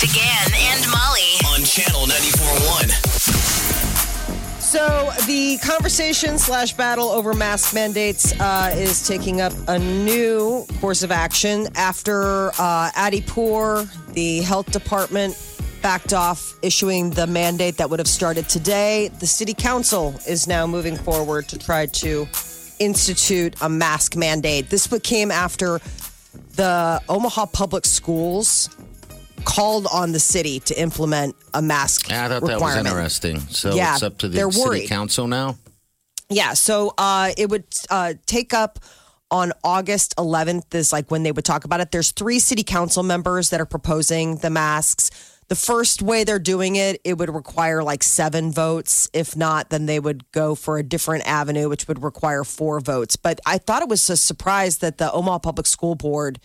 Big Party and Molly. on channel 94.1. So the conversation slash battle over mask mandates uh, is taking up a new course of action after uh, Adi Pour, the health department, backed off issuing the mandate that would have started today. The city council is now moving forward to try to institute a mask mandate. This came after the Omaha Public Schools called on the city to implement a mask Yeah, I thought that was interesting. So Yeah, it's up to the city worried. council now. Yeah, so uh, it would uh, take up on August 11th is like when they would talk about it. There's three city council members that are proposing the masks. The first way they're doing it, it would require like seven votes. If not, then they would go for a different avenue, which would require four votes. But I thought it was a surprise that the Omaha Public School Board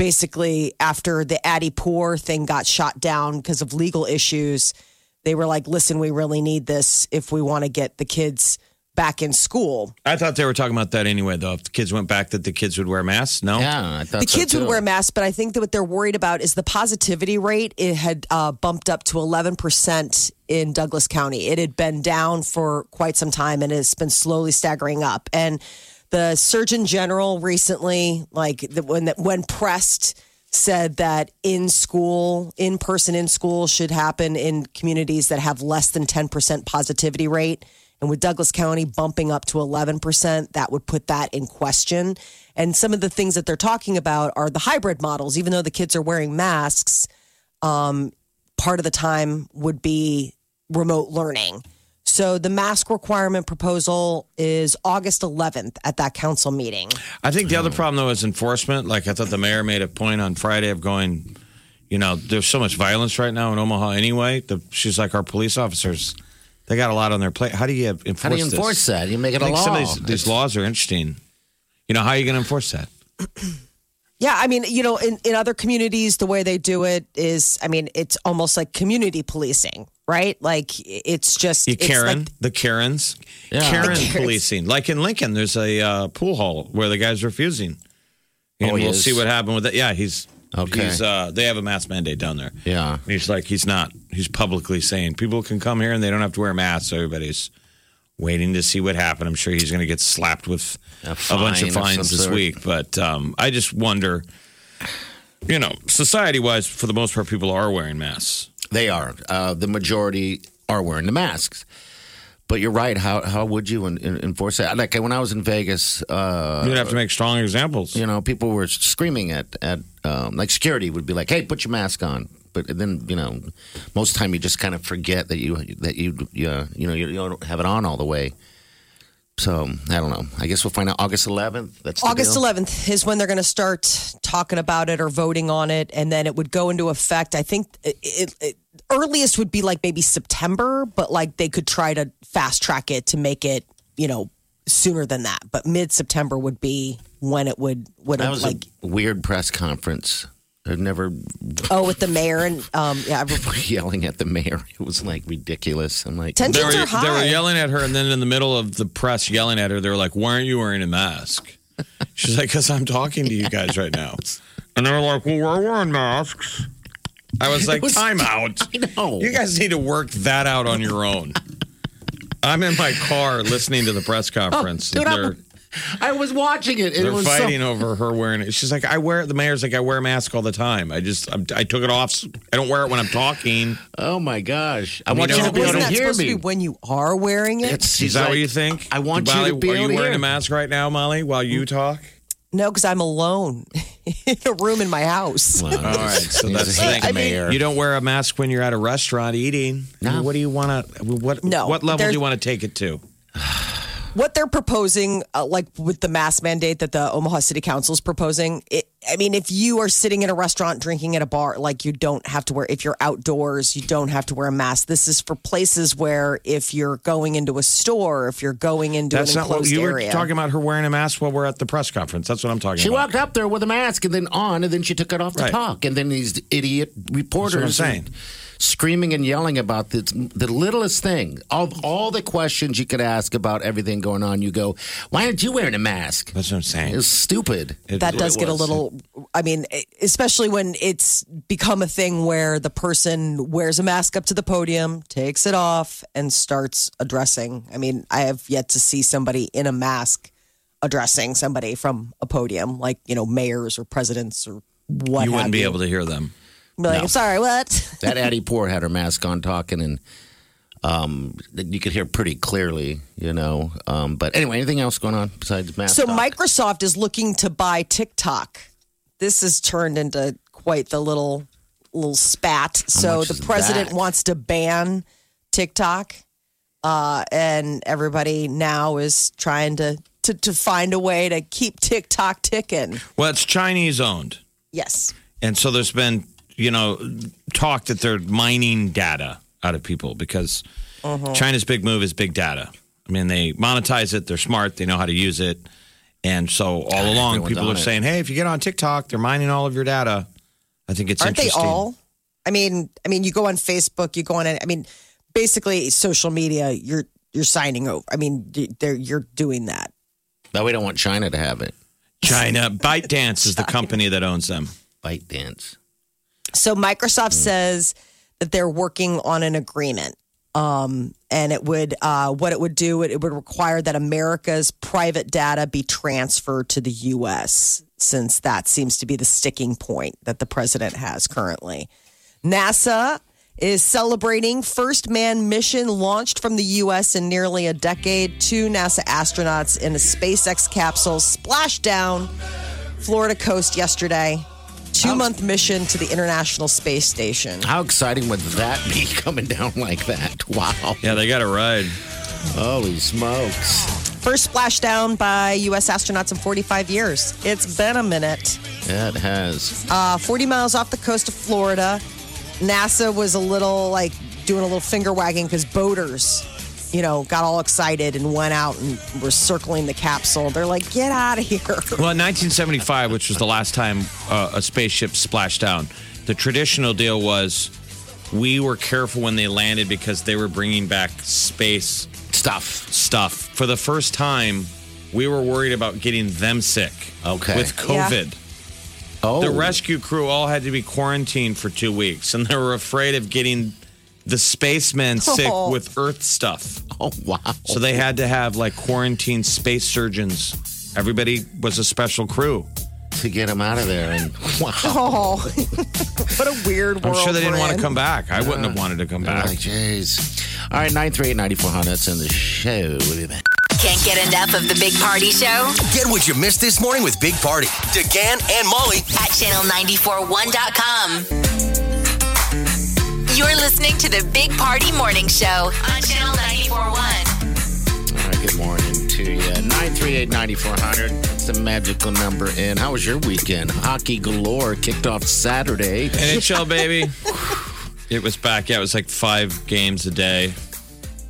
basically after the Adi Pour thing got shot down because of legal issues, they were like, listen, we really need this if we want to get the kids back in school. I thought they were talking about that anyway, though. If the kids went back, that the kids would wear masks. No, Yeah, I thought The so kids would wear masks, but I think that what they're worried about is the positivity rate. It had uh, bumped up to 11% in Douglas County. It had been down for quite some time and it's been slowly staggering up. And the Surgeon General recently, like the, when when pressed, said that in school, in person in school should happen in communities that have less than 10% positivity rate. And with Douglas County bumping up to 11%, that would put that in question. And some of the things that they're talking about are the hybrid models, even though the kids are wearing masks, um, part of the time would be remote learning. So the mask requirement proposal is August 11th at that council meeting. I think the other problem though is enforcement. Like I thought the mayor made a point on Friday of going, you know, there's so much violence right now in Omaha anyway. The, she's like our police officers, they got a lot on their plate. How do you enforce? How do you this? enforce that? You make it I a think law. some of these, these laws are interesting. You know, how are you going to enforce that? Yeah, I mean, you know, in, in other communities, the way they do it is, I mean, it's almost like community policing, right? Like it's just You it's Karen, like- the Karens, Yeah. Karen The policing. Like in Lincoln, there's a uh, pool hall where the guy's refusing. And Oh, we'll is? see what happened with that. Yeah, he's Okay. He's, uh, they have a mask mandate down there. Yeah. He's like, he's not. He's publicly saying people can come here and they don't have to wear masks. Everybody's waiting to see what happened. I'm sure he's going to get slapped with A a, bunch of fine of fines this sort. week. But um, I just wonder, you know, society wise, for the most part, people are wearing masks. They are. Uh, the majority are wearing the masks. But you're right. How how would you en- en- enforce that? Like when I was in Vegas, uh, You'd have to make strong examples. you know, people were screaming at at um, like security would be like, "Hey, put your mask on." But then you know, most of the time you just kind of forget that you that you you, you know you, you don't have it on all the way. So I don't know. I guess we'll find out August 11th. That's August deal? 11th is when they're going to start talking about it or voting on it, and then it would go into effect. I think it, it, it, earliest would be like maybe September, but like they could try to fast track it to make it, you know, sooner than that. But mid September would be when it would would That was like a weird press conference. I've never oh with the mayor and um yeah yelling at the mayor. It was like ridiculous. I'm like, Tensions They were, are high. they were yelling at her, and then in the middle of the press yelling at her, they were like, "Why aren't you wearing a mask?" She's like, "Cause I'm talking to you guys right now." And they were like, "Well, we're wearing masks." I was like, was- "Time out! I know. You guys need to work that out on your own." I'm in my car listening to the press conference. dude, they're I'm- I was watching it. And they're was so- fighting over her wearing it. She's like, "I wear." The mayor's like, "I wear a mask all the time. I just I'm, I took it off. I don't wear it when I'm talking." Oh my gosh! I mean, want you you to know, be able to that hear supposed me. to be when you are wearing it? It's, Is he's that what you think? I want Molly, you to be Are able you to wearing hear. a mask right now, Molly, while you talk? No, because I'm alone in a room in my house. Well, All right, so that's a the hate thing. mayor. You don't wear a mask when you're at a restaurant eating. I mean, what do you want to? What No, what level do you want to take it to? what they're proposing, uh, like with the mask mandate that the Omaha City Council is proposing, it, I mean, if you are sitting in a restaurant drinking at a bar, like you don't have to wear, if you're outdoors, you don't have to wear a mask. This is for places where if you're going into a store, if you're going into That's an not what enclosed you area. were talking about. Her wearing a mask while we're at the press conference. That's what I'm talking She about. walked up there with a mask and then on, and then she took it off to Right. talk. And then these idiot reporters That's what I'm are screaming and yelling about the, the littlest thing. Of all the questions you could ask about everything going on, you go, "Why aren't you wearing a mask?" That's what I'm saying. It's stupid. It- that does it get a little i mean especially when it's become a thing where the person wears a mask up to the podium takes it off and starts addressing i mean i have yet to see somebody in a mask addressing somebody from a podium like you know mayors or presidents or what You wouldn't be you. able to hear them. Be like, No. i'm sorry what that Adi Pour had her mask on talking and um, you could hear pretty clearly, you know. Um, but anyway, anything else going on besides mask? So talk? Microsoft is looking to buy TikTok. This has turned into quite the little little spat. so the president that? wants to ban TikTok, uh, and everybody now is trying to, to to find a way to keep TikTok ticking. Well, it's Chinese owned. Yes. And so there's been, you know, talk that they're mining data out of people because Uh-huh. China's big move is big data. I mean, they monetize it, they're smart, they know how to use it. And so all along, people are it. saying, hey, if you get on TikTok, they're mining all of your data. I think it's Aren't they all? I mean, I mean, you go on Facebook, you go on. I mean, basically, social media. You're you're signing over. I mean, they're, you're doing that. but we don't want China to have it. China, ByteDance is the company that owns them. ByteDance. So Microsoft says that they're working on an agreement. Um, and it would, uh, what it would do, it, it would require that America's private data be transferred to the U.S., since that seems to be the sticking point that the president has currently. NASA is celebrating first man mission launched from the U.S. in nearly a decade. Two NASA astronauts in a SpaceX capsule splashed down Florida coast yesterday. Two month mission to the International Space Station. How exciting would that be coming down like that? Wow. Yeah, they got a ride. Holy smokes. First splashdown by U.S. astronauts in 45 years. It's been a minute. Yeah, it has. Uh, 40 miles off the coast of Florida. NASA was a little like doing a little finger wagging because boaters, you know, got all excited and went out and were circling the capsule. They're like, get out of here. Well, in 1975, which was the last time uh, a spaceship splashed down, the traditional deal was we were careful when they landed because they were bringing back space Stuff. stuff. For the first time, we were worried about getting them sick Okay. with COVID. Oh. The rescue crew all had to be quarantined for two weeks, and they were afraid of getting the spacemen sick Oh. with Earth stuff. Oh, wow. So they had to have like quarantine space surgeons. Everybody was a special crew. to get him out of there. And wow. Oh, what a weird world. I'm world. sure they didn't we're want in. to come back. I wouldn't have wanted to come I'm back. like, jeez. All right, 938 9400. That's in the show. We'll be back. Can't get enough of the Big Party Show Get what you missed this morning with Big Party, DeGan and Molly at channel941.com. You're listening to the Big Party Morning Show on channel 941. All right, good morning to you. 938 9400. That's the magical number. And how was your weekend? Hockey galore kicked off Saturday. NHL, baby. It was back. Yeah, it was like five games a day.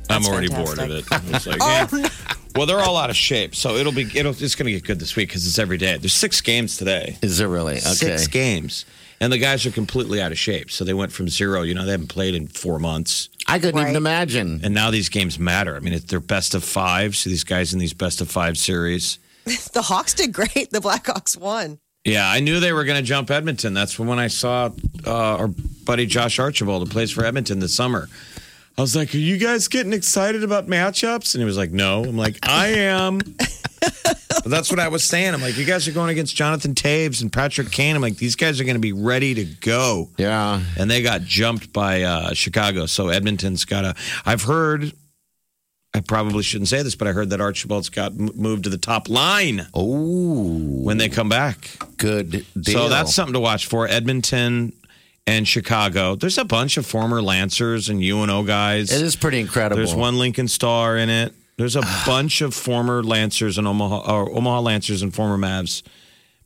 I'm That's already bored of it. It's like, Oh, yeah. Well, they're all out of shape, so it'll be it'll it's going to get good this week because it's every day. There's six games today. Is it really? Okay. Six games, and the guys are completely out of shape. So they went from zero. You know, they haven't played in four months, I couldn't even imagine. and now these games matter. I mean, it's, they're best of five. So these guys in these best of five series. The Hawks did great. The Blackhawks won. Yeah, I knew they were going to jump Edmonton. That's when I saw uh, our buddy Josh Archibald, who plays for Edmonton this summer. I was like, "Are you guys getting excited about matchups?" And he was like, "No." I'm like, "I am." but that's what I was saying. I'm like, "You guys are going against Jonathan Toews and Patrick Kane." I'm like, "These guys are going to be ready to go." Yeah. And they got jumped by uh, Chicago. So Edmonton's got a. I've heard. I probably shouldn't say this, but I heard that Archibald's got m- moved to the top line Oh, when they come back. good deal. So that's something to watch for. Edmonton and Chicago. There's a bunch of former Lancers and UNO guys. It is pretty incredible. There's one Lincoln Star in it. There's a bunch of former Lancers and Omaha or Omaha Lancers and former Mavs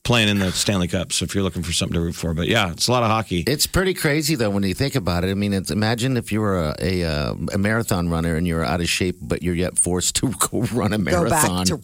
playing in the Stanley Cup. So if you're looking for something to root for, but yeah, it's a lot of hockey. It's pretty crazy though when you think about it. I mean, it's, imagine if you were a, a, uh, a marathon runner and you're out of shape, but you're yet forced to go run a Go back marathon. to.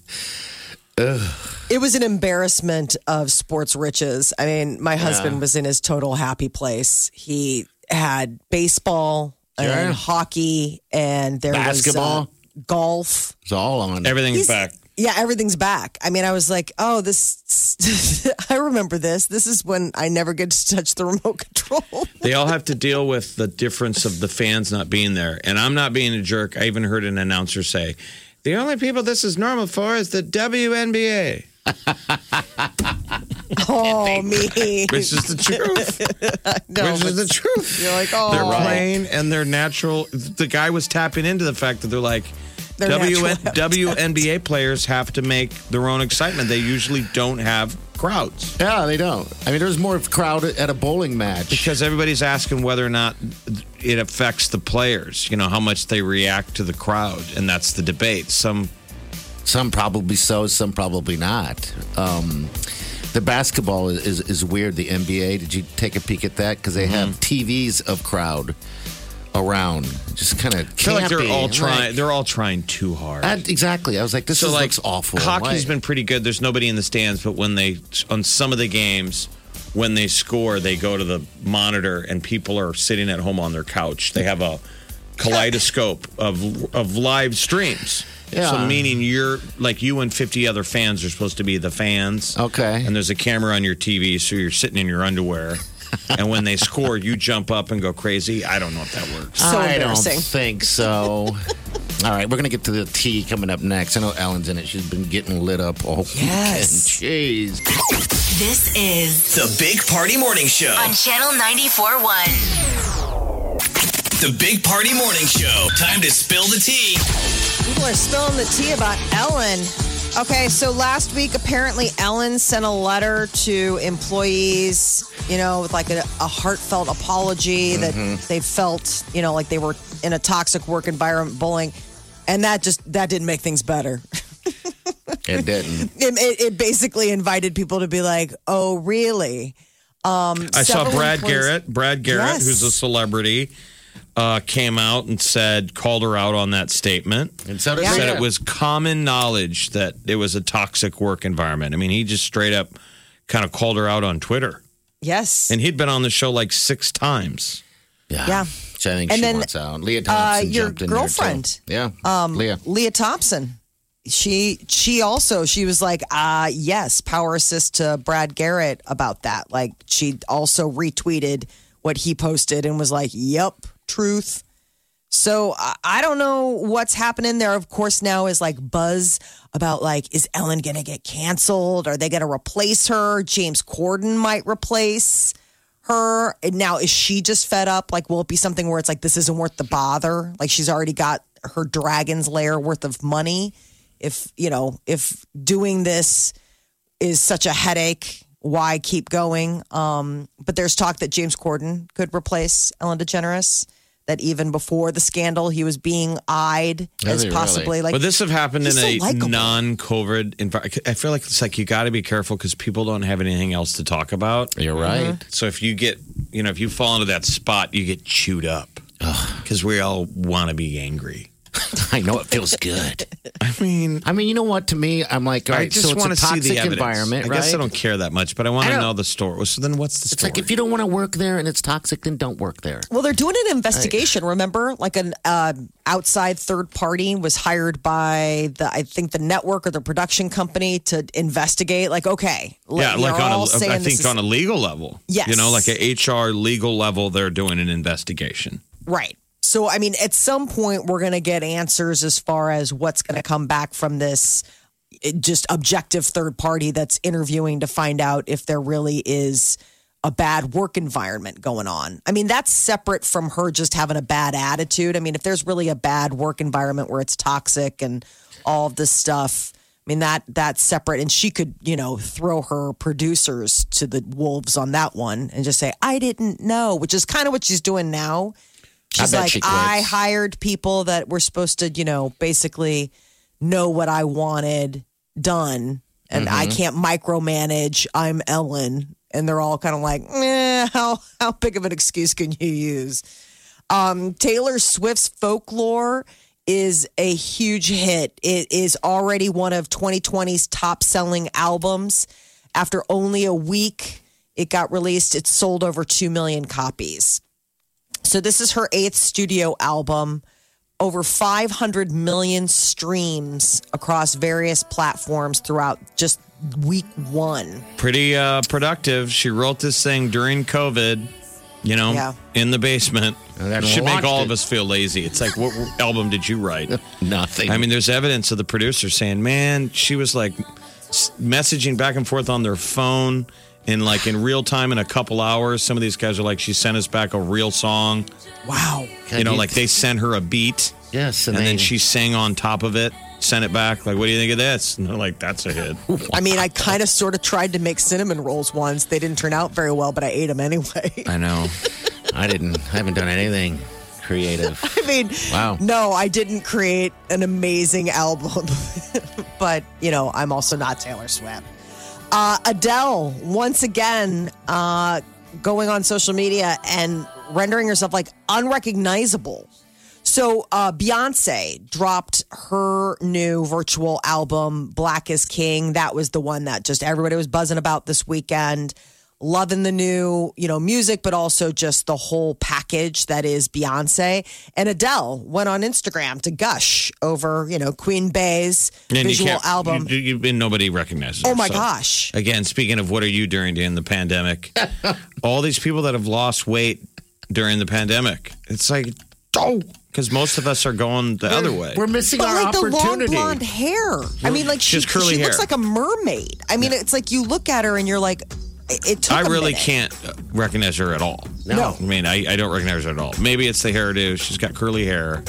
It was an embarrassment of sports riches. I mean, my husband was in his total happy place. He had baseball Sure. and hockey, and there Basketball. was uh, golf. it's all on. Everything's He's- back. Yeah, everything's back. I mean, I was like, oh, this. I remember this. This is when I never get to touch the remote control. They all have to deal with the difference of the fans not being there. And I'm not being a jerk. I even heard an announcer say, the only people this is normal for is the WNBA. Oh, me. Which is the truth. No, Which is the truth. you're like, oh, They're playing and they're natural. The guy was tapping into the fact that they're like, They're W- natural WNBA players have to make their own excitement. They usually don't have crowds yeah, they don't. I mean, there's more of crowd at a bowling match. because everybody's asking whether or not it affects the players, you know, how much they react to the crowd. And that's the debate. Some Some probably so, some probably not. Um, the basketball is, is, is weird. The NBA. Did you take a peek at that? Because they have TVs of crowd around. Just kind of feel like they're all trying. They're all trying too hard. exactly. I was like, this so is, like looks awful. Hockey's been pretty good. There's nobody in the stands, but when they on some of the games, when they score, they go to the monitor and people are sitting at home on their couch. They have a kaleidoscope of of live streams. Yeah. So meaning you're like you and 50 other fans are supposed to be the fans. Okay. And there's a camera on your TV, so you're sitting in your underwear. and when they score, you jump up and go crazy. I don't know if that works. So I don't think so. All right, we're gonna get to the tea coming up next. I know Ellen's in it. She's been getting lit up all Yes. weekend. Jeez. This is The Big Party Morning Show. on Channel 94.1. The Big Party Morning Show. Time to spill the tea. People are spilling the tea about Ellen. Okay, so last week, apparently, Ellen sent a letter to employees, you know, with like a, a heartfelt apology that they felt, you know, like they were in a toxic work environment, bullying. And that just, that didn't make things better. It didn't. It, it, it basically invited people to be like, oh, really? Um, I saw several Brad employees- Garrett. Brad Garrett, Yes. who's a celebrity, uh, came out and said, called her out on that statement. And so Yeah. Said it was common knowledge that it was a toxic work environment. I mean, he just straight up kind of called her out on Twitter. Yes. And he'd been on the show like six times. Yeah. Yeah. Which I think And she then, wants out. Lea Thompson uh, your jumped in girlfriend. there too. Yeah. Um, Lea. Lea Thompson. She she also she was like, uh yes, power assist to Brad Garrett about that. Like she also retweeted what he posted and was like, Yep, truth. So I, I don't know what's happening there. Of course, now is like buzz about like, is Ellen gonna get canceled? Are they gonna replace her? James Corden might replace her. And now is she just fed up? Like, will it be something where it's like this isn't worth the bother? Like she's already got her dragon's lair worth of money. If you know, if doing this is such a headache, why keep going? Um, but there's talk that James Corden could replace Ellen DeGeneres. That even before the scandal, he was being eyed Is as he really? possibly like. Would this have happened in he's so a likable. non-COVID environment? I feel like it's like you got to be careful because people don't have anything else to talk about. You're uh-huh. right. So if you get, you know, if you fall into that spot, you get chewed up because we all want to be angry. I know it feels good. I mean, I mean, you know what? To me, I'm like, all I just so it's want a to see the evidence. environment, I right? guess I don't care that much, but I want I to know the story. So then, what's the It's story? like if you don't want to work there and it's toxic, then don't work there. Well, they're doing an investigation. Remember, like an uh, outside third party was hired by the, I think the network or the production company to investigate. Like, okay, yeah, like on all a, I think is- on a legal level. Yes. you know, like a HR legal level, they're doing an investigation. Right. So, I mean, at some point, we're going to get answers as far as what's going to come back from this eh, just objective third party that's interviewing to find out if there really is a bad work environment going on. I mean, that's separate from her just having a bad attitude. I mean, if there's really a bad work environment where it's toxic and all of this stuff, I mean that that's separate and she could, you know, throw her producers to the wolves on that one and just say, "I didn't know," which is kind of what she's doing now. She's like, she. I hired people that were supposed to, you know, basically know what I wanted done, and I can't micromanage. I'm Ellen, and they're all kind of like, eh, how how big of an excuse can you use? Um, Taylor Swift's folklore is a huge hit. It is already one of 2020's top selling albums. After only a week, it got released. It sold over 2 million copies. So, this is her eighth studio album. Over 500 million streams across various platforms throughout just week one. Pretty uh, productive. She wrote this thing during COVID, you know, Yeah. in the basement. That Should make all it. of us feel lazy. It's like, what album did you write? Nothing. I mean, there's evidence of the producer saying, "Man, she was like messaging back and forth on their phone in like in real time in a couple hours." Some of these guys are like, "She sent us back a real song." Wow. you know, like they sent her a beat, yes, and they- then she sang on top of it, sent it back. Like, what do you think of this? And they're like, "That's a hit." I mean, I kind of sort of tried to make cinnamon rolls once. They didn't turn out very well, but I ate them anyway. I know. I didn't. I haven't done anything creative. I mean, Wow. no, I didn't create an amazing album, but you know, I'm also not Taylor Swift. Uh, Adele, once again, uh, going on social media and rendering herself like unrecognizable. So, uh, Beyonce dropped her new virtual album, Black is King. That was the one that just everybody was buzzing about this weekend. Loving the new, you know, music, but also just the whole package that is Beyonce. And Adele went on Instagram to gush over, you know, Queen Bey's And visual can't- album. You, you, and nobody recognizes. Oh her, my so- gosh. Again, speaking of what are you doing during the pandemic? all these people that have lost weight during the pandemic. It's like, oh, because most of us are going the other way. We're missing But our like the long blonde hair. I mean, like She she, curly she looks like a mermaid. I mean, it's like you look at her and you're like, it, it took I a really minute. can't uh, recognize her at all. No. I mean, I, I don't recognize her at all. Maybe it's the hairdo. She's got curly hair.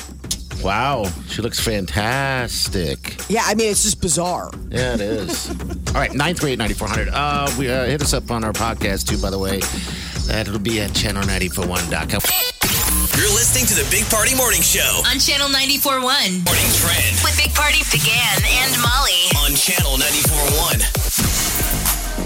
Wow, she looks fantastic. Yeah, I mean, it's just bizarre. Yeah, it is. All right, 938-9400. Uh, we, uh, hit us up on our podcast, too, by the way. That'll be at channel941.com. You're listening to the Big Party Morning Show. On Channel 94.1. Morning Trend With Big Party began and Molly. on Channel 94.1.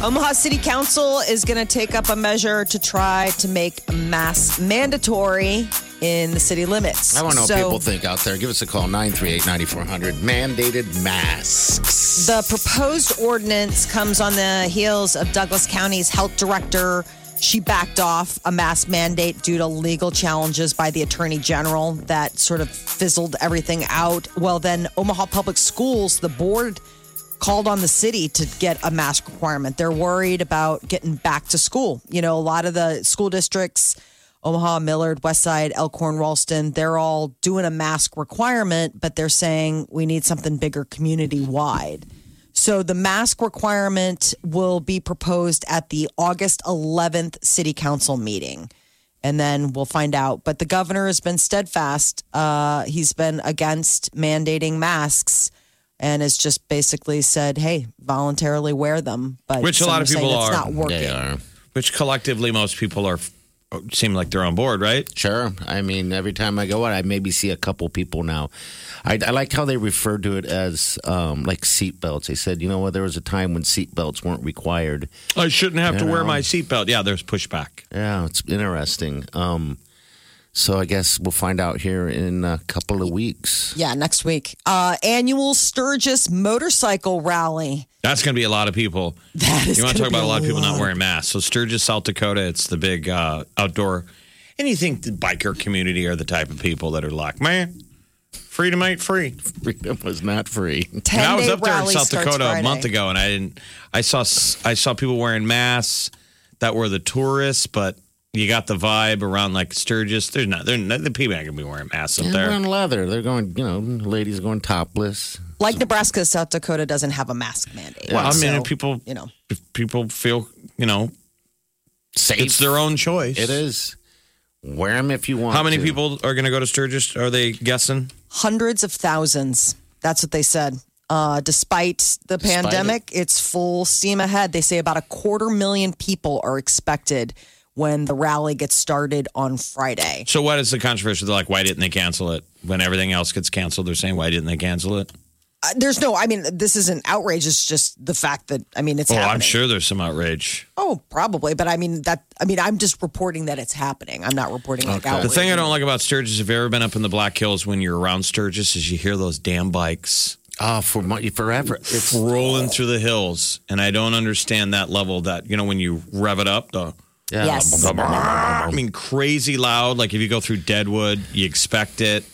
Omaha City Council is going to take up a measure to try to make masks mandatory in the city limits. I want to know so, what people think out there. Give us a call, 938-9400. Mandated masks. The proposed ordinance comes on the heels of Douglas County's health director. She backed off a mask mandate due to legal challenges by the attorney general that sort of fizzled everything out. Well, then Omaha Public Schools, the board called on the city to get a mask requirement. They're worried about getting back to school. You know, a lot of the school districts, Omaha, Millard, Westside, Elkhorn, Ralston, they're all doing a mask requirement, but they're saying we need something bigger community wide. So the mask requirement will be proposed at the August 11th city council meeting. And then we'll find out. But the governor has been steadfast. Uh, he's been against mandating masks and has just basically said, hey, voluntarily wear them. But Which a lot of people it's are. not working. They are. Which collectively, most people are seem like they're on board, right? Sure. I mean, every time I go out, I maybe see a couple people now. I, I liked how they referred to it as um, like seatbelts. They said, you know what, there was a time when seatbelts weren't required. I shouldn't have to You wear know. my seatbelt. Yeah, there's pushback. Yeah, it's interesting. Um, so I guess we'll find out here in a couple of weeks. Yeah, next week. Uh, annual Sturgis motorcycle rally. That's going to be a lot of people. That is you want to talk about a lot of people not wearing masks. So Sturgis, South Dakota, it's the big uh, outdoor. And you think the biker community are the type of people that are like, man, freedom ain't free. Freedom was not free. 10 And I was up there in South starts Dakota a month ago, and I didn't. I saw I saw people wearing masks that were the tourists, but you got the vibe around like Sturgis. There's not. They're not, the people aren't gonna be wearing masks up They're there. wearing leather. They're going, you know, ladies going topless. Like Nebraska, South Dakota doesn't have a mask mandate. Well, I mean, So, people, you know, if people feel, you know, Safe. it's their own choice. It is. Wear them if you want. How many to. people are going to go to Sturgis? Are they guessing? hundreds of thousands. That's what they said. Uh, despite the Despite pandemic, it's full steam ahead. They say about a quarter million people are expected when the rally gets started on Friday. So, what is the controversy? They're like, why didn't they cancel it when everything else gets canceled? They're saying, why didn't they cancel it? Uh, there's no. I mean, this isn't outrage. It's just the fact that I mean, it's Oh, happening. I'm sure there's some outrage. Oh, probably. But I mean that. I mean, I'm just reporting that it's happening. I'm not reporting like Okay. outrage. The thing I don't like about Sturgis, if you've ever been up in the Black Hills when you're around Sturgis, is you hear those damn bikes Oh, for mo- forever. It's rolling through the hills, and I don't understand that level. That you know when you rev it up, the yeah. Yes. I mean crazy loud. Like if you go through Deadwood, you expect it,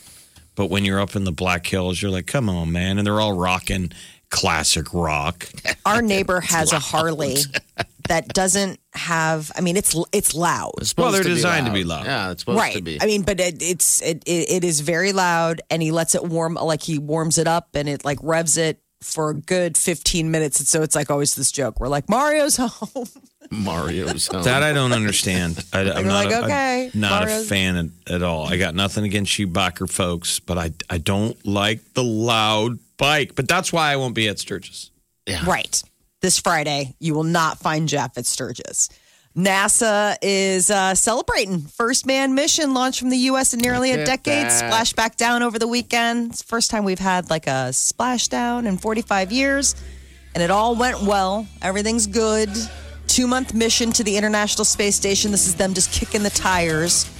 but when you're up in the Black Hills, you're like, come on, man, and they're all rocking classic rock. Our neighbor has a Harley that doesn't have. I mean, it's it's loud. It's Well, they're to be designed to be loud. Yeah, it's supposed right. to be. I mean, but it, it's it, it it is very loud, and he lets it warm. Like he warms it up, and it like revs it for a good fifteen minutes. And so it's like always this joke. We're like Mario's home. Mario's home. That I don't understand. I, am you're not, like, a, I'm okay, not a fan at, at all. I got nothing against you biker folks, but I I don't like the loud bike. But that's why I won't be at Sturgis. yeah. Right. This Friday, you will not find Jeff at Sturgis. NASA is uh, celebrating first man mission launched from the U.S. in nearly a Look decade. that. Splash back down over the weekend. It's the first time we've had like a splashdown in 45 years, and it all went well. Everything's good. Two month mission to the International Space Station. This is them just kicking the tires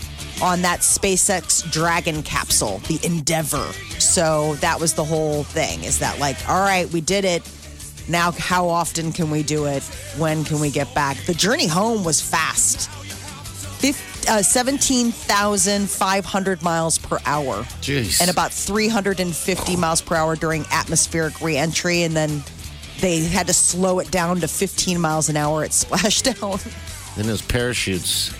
on that SpaceX Dragon capsule, the Endeavour. So that was the whole thing. Is that like, all right, we did it. Now, how often can we do it? When can we get back? The journey home was fast. Uh, 17,500 miles per hour Jeez. and about 350 miles per hour during atmospheric reentry. And then they had to slow it down to 15 miles an hour at splashdown. Then those parachutes.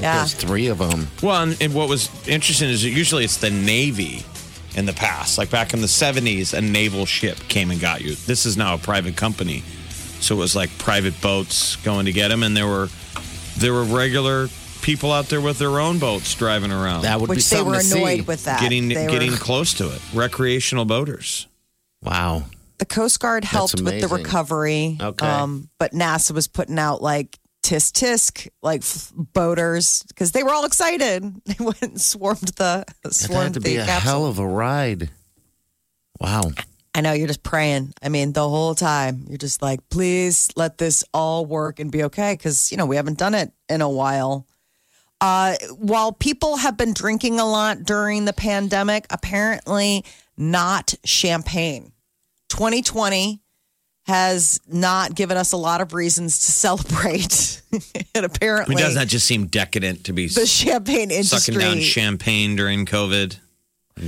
yeah. There's three of them. Well, and, and what was interesting is that usually it's the Navy in the past. Like back in the 70s, a naval ship came and got you. This is now a private company. So it was like private boats going to get them, and there were there were regular people out there with their own boats driving around, That would be Which they something were to see. with that. getting They were- getting close to it. Recreational boaters. Wow. the Coast Guard helped with the amazing. recovery. Okay. Um, but NASA was putting out like tisk tisk, like f- boaters, because they were all excited. They went and swarmed the That swarmed had to the be a capsule. hell of a ride. Wow. I know you're just praying. I mean, the whole time you're just like, please let this all work and be okay, because you know we haven't done it in a while. Uh, while people have been drinking a lot during the pandemic, apparently not champagne. 2020 has not given us a lot of reasons to celebrate. and I apparently, mean, doesn't that just seem decadent to be the champagne industry. sucking down champagne during COVID?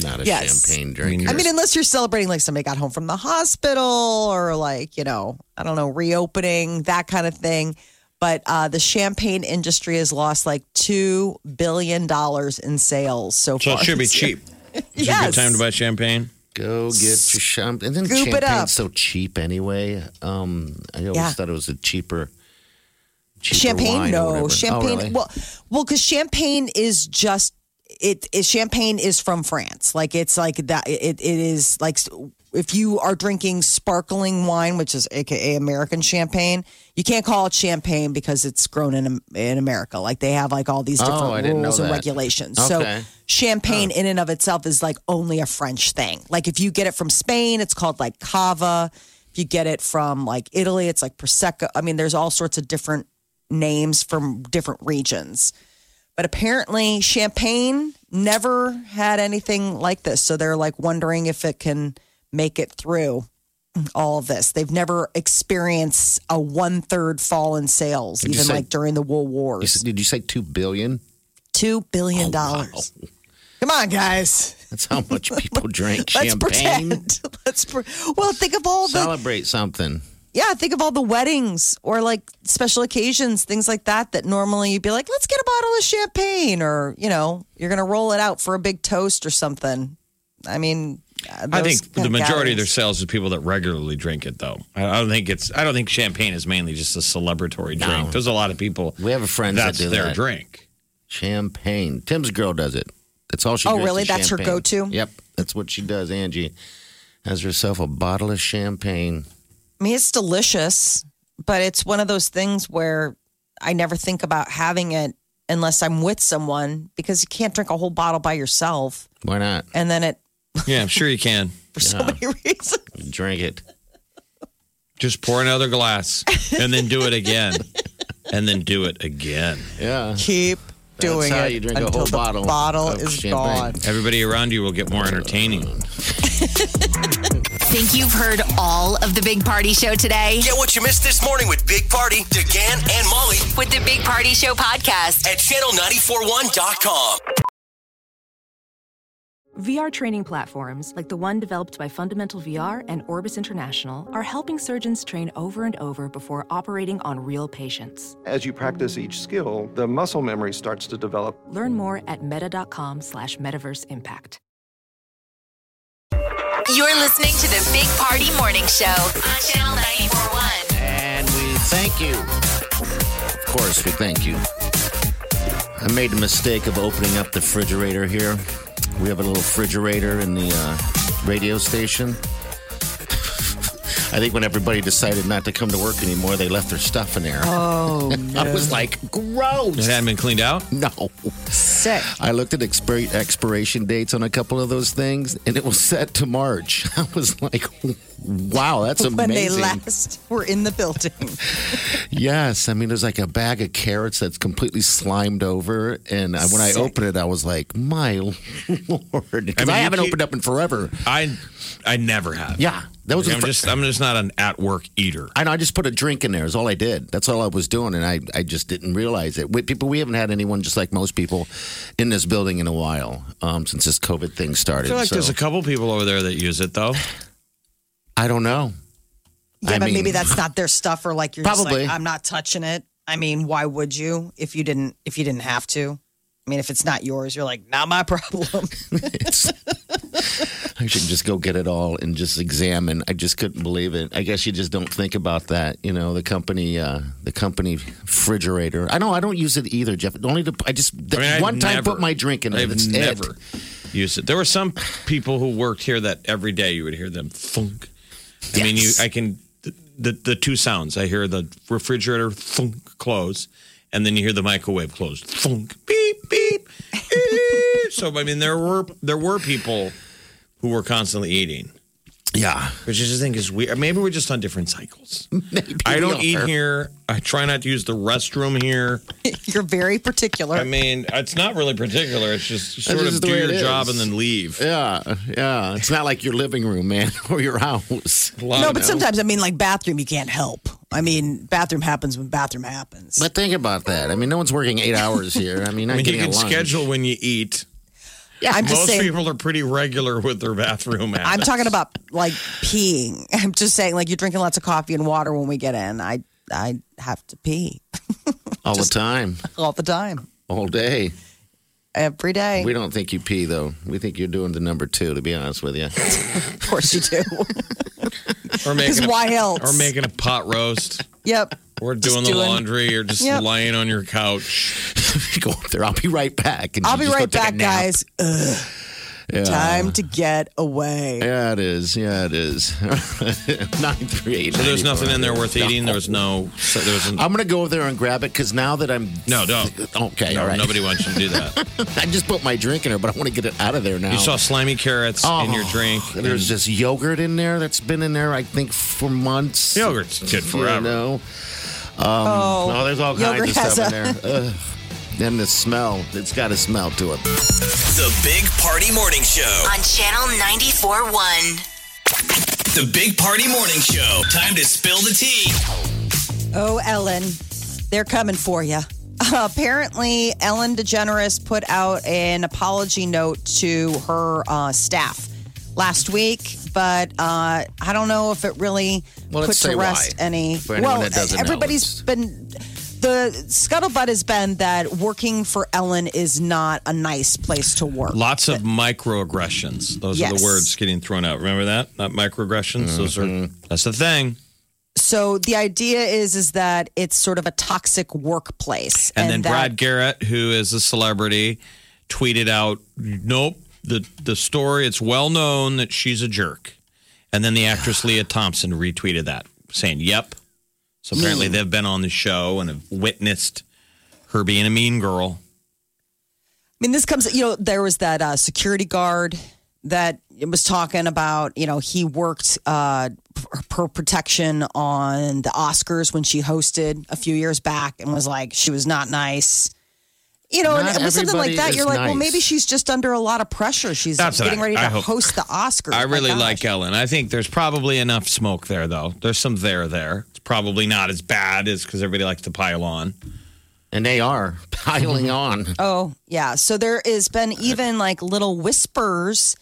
Not a Yes. champagne drinker. I mean, unless you're celebrating like somebody got home from the hospital or like, you know, I don't know, reopening, that kind of thing. But uh, the champagne industry has lost like $2 billion in sales so So far. it should be year. cheap. Is it a good time to buy champagne? Go get your champagne. And then Scoop it champagne's up. so cheap anyway. Um, I always Yeah. thought it was a cheaper, cheaper champagne wine or no champagne Oh, really? well well because champagne is just it is champagne is from france like it's like that it, it is like if you are drinking sparkling wine which is aka american champagne you can't call it champagne because it's grown in in america. Like they have like all these Oh, different I rules and regulations. Okay. so champagne in and of itself is like only a french thing. Like if you get it from spain it's called like cava. If you get it from like italy it's like prosecco. I mean there's all sorts of different names from different regions. But apparently, Champagne never had anything like this. So they're like wondering if it can make it through all of this. They've never experienced a one third fall in sales, you even say- like during the World Wars. did you say two billion? Two billion Oh, wow. dollars. Come on, guys. That's how much people drink Let's champagne. pretend. Let's pre- well think of all the Celebrate something. yeah, think of all the weddings or like special occasions, things like that, that normally you'd be like, let's get a bottle of champagne or, you know, you're going to roll it out for a big toast or something. I mean, uh, I think the of majority of their sales is people that regularly drink it, though. I I don't think it's. I don't think champagne is mainly just a celebratory drink. There's a lot of people. We have a friend that that's do their that. drink. Champagne. Tim's girl does it. That's all she Oh, drinks really? is That's her go-to? Yep. That's what she does, Angie. Has herself a bottle of champagne. I mean, it's delicious, but it's one of those things where I never think about having it unless I'm with someone because you can't drink a whole bottle by yourself. Why not? And then it, Yeah, I'm sure you can. for so many reasons. Drink it. Just pour another glass and then do it again. And then do it again. Yeah. Keep doing how it you drink a until whole the bottle bottle of is champagne. gone. Everybody around you will get more entertaining. Think you've heard all of the Big Party Show today? Get what you missed this morning with Big Party, DeGan, and Molly With the Big Party Show podcast. at channel941.com. VR training platforms, like the one developed by Fundamental VR and Orbis International, are helping surgeons train over and over before operating on real patients. As you practice each skill, the muscle memory starts to develop. Learn more at meta.com slash metaverse impact. You're listening to the Big Party Morning Show on Channel 941. And we thank you. Of course, we thank you. I made the mistake of opening up the refrigerator here. We have a little refrigerator in the uh, radio station. I think when everybody decided not to come to work anymore, they left their stuff in there. Oh, I was like, gross. It gross. hadn't been cleaned out? No. sick. I looked at expir- expiration dates on a couple of those things, and it was set to March. I was like, wow, that's amazing. When they last were in the building. Yes, I mean there's like a bag of carrots that's completely slimed over, and I, when I opened it, I was like, "My lord!" Because I, I mean, you haven't keep- opened up in forever. I I never have. Yeah, that was. I'm just I'm just not an at work eater. I know. I just put a drink in there. Is all I did. That's all I was doing, and I, I just didn't realize it. We, people, we haven't had anyone just like most people in this building in a while um, since this COVID thing I started. feel like so, there's a couple people over there that use it though. I don't know. Yeah, I but mean- maybe that's not their stuff, or like you're just Probably. like, I'm not touching it. I mean, why would you if you didn't if you didn't have to? I mean, if it's not yours, you're like, not my problem. I should just go get it all and just examine. I just couldn't believe it. I guess you just don't think about that. You know, the company, uh, the company refrigerator. I know I don't use it either, Jeff. Only to I just I mean, I've one time never- put my drink in it. I've never it. used it. There were some people who worked here that every day you would hear them thunk. I mean, you I can the the two sounds. I hear the refrigerator thunk close, and then you hear the microwave close thunk beep beep. beep. so I mean, there were there were people who were constantly eating. Yeah, Which I just think is weird. Maybe we're just on different cycles. maybe I don't eat here. I try not to use the restroom here. you're very particular. I mean, it's not really particular. It's just sort That's of just do your job is. and then leave. Yeah, yeah. It's not like your living room, man, or your house. No, but sometimes I mean, like bathroom, you can't help. I mean, bathroom happens when bathroom happens. But think about that. I mean, no one's working eight hours here. I mean, not I mean, you getting can a lunch. schedule when you eat. yeah, I'm just Most saying. people are pretty regular with their bathroom habits. I'm talking about like peeing. I'm just saying, like you're drinking lots of coffee and water when we get in. I I have to pee all the time, all the time, all day. Every day. We don't think you pee though. We think you're doing the number two. To be honest with you. of course you do. or making a, why else? or making a pot roast, yep. or Just doing the doing- laundry, or just Yep. lying on your couch. go up there. I'll be right back. And I'll be right back, guys. Ugh, Yeah. time to get away. Yeah, it is. Yeah, it is. Nine three eight. So there's nothing in there worth eating. There was no. So there was an, I'm gonna go over there and grab it because now that I'm no, don't. okay, No, all right. nobody wants you to do that. I just put my drink in there, but I want to get it out of there now. You saw slimy carrots in your Oh, drink. There's just yogurt in there that's been in there, I think, for months. yogurt's good You forever. know? Um, Oh, oh, there's all kinds yogurt of has stuff a- in there. Ugh. Then the smell, it's got a smell to it. The Big Party Morning Show. On Channel 94.1. The Big Party Morning Show. Time to spill the tea. Oh, Ellen, they're coming for you. apparently, Ellen DeGeneres put out an apology note to her uh, staff last week, but uh, I don't know if it really Well, put to rest why, any. for well, that doesn't know. everybody's been. The scuttlebutt has been that working for Ellen is not a nice place to work. Lots of microaggressions. Those are Yes. the words getting thrown out. Remember that? Not microaggressions. Those are Mm-hmm. that's the thing. So the idea is is that it's sort of a toxic workplace, And, then that- Brad Garrett, who is a celebrity, tweeted out, "Nope, the the story. It's well known that she's a jerk." And then the actress Lea Thompson retweeted that, saying, "Yep." So apparently Mm. they've been on the show and have witnessed her being a mean girl. I mean, this comes, you know, there was that uh, security guard that was talking about, you know, he worked uh, per protection on the Oscars when she hosted a few years back and was like, she was not nice. You know, Not and with something like that, you're like, well, maybe she's just under a lot of pressure. She's That's what getting I- ready to hope- host the Oscars. I really like Ellen. I think there's probably enough smoke there, though. There's some there there. It's probably not as bad as because everybody likes to pile on. And they are piling on. Oh, yeah. So there has been even like little whispers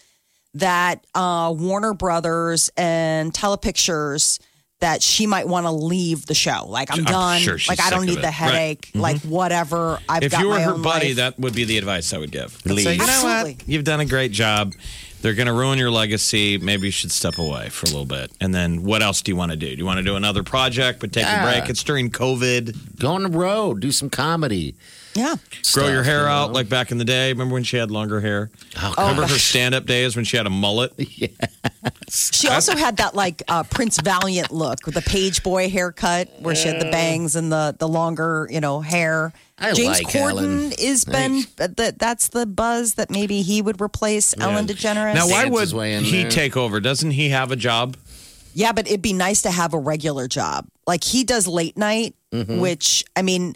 that uh, Warner Brothers and Telepictures that she might want to leave the show. Like I'm I'm done. sure she's like I don't need the it. Right. headache. Mm-hmm. Like whatever. I've if got you were my her buddy, life. that would be the advice I would give. Leave. Say, You know what? You've done a great job. They're going to ruin your legacy. Maybe you should step away for a little bit. And then what else do you want to do? Do you want to do another project but take Yeah. a break? It's during COVID. Go on the road, do some comedy. Yeah. Grow your hair you out like back in the day. Remember when she had longer hair? Oh, Remember her stand up days when she had a mullet? She also had that like uh, Prince Valiant look with the page boy haircut where she had the bangs and the the longer, you know, hair. I James like Corden Ellen. is been that that's the buzz that maybe he would replace Ellen DeGeneres. Now, why would his way in he there. take over? Doesn't he have a job? Yeah, but it'd be nice to have a regular job. Like he does late night, Mm-hmm. which I mean,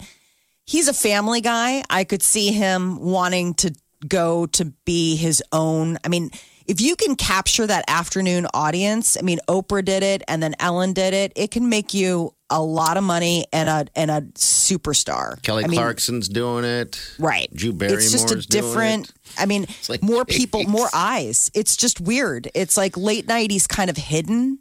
he's a family guy. I could see him wanting to go to be his own. I mean, if you can capture that afternoon audience, I mean, Oprah did it and then Ellen did it. It can make you a lot of money and a and a superstar. Kelly I mean, Clarkson's doing it. Right. Drew Barrymore's It's just a different. I mean, like, more people, more eyes. It's just weird. It's like late night. He's kind of hidden,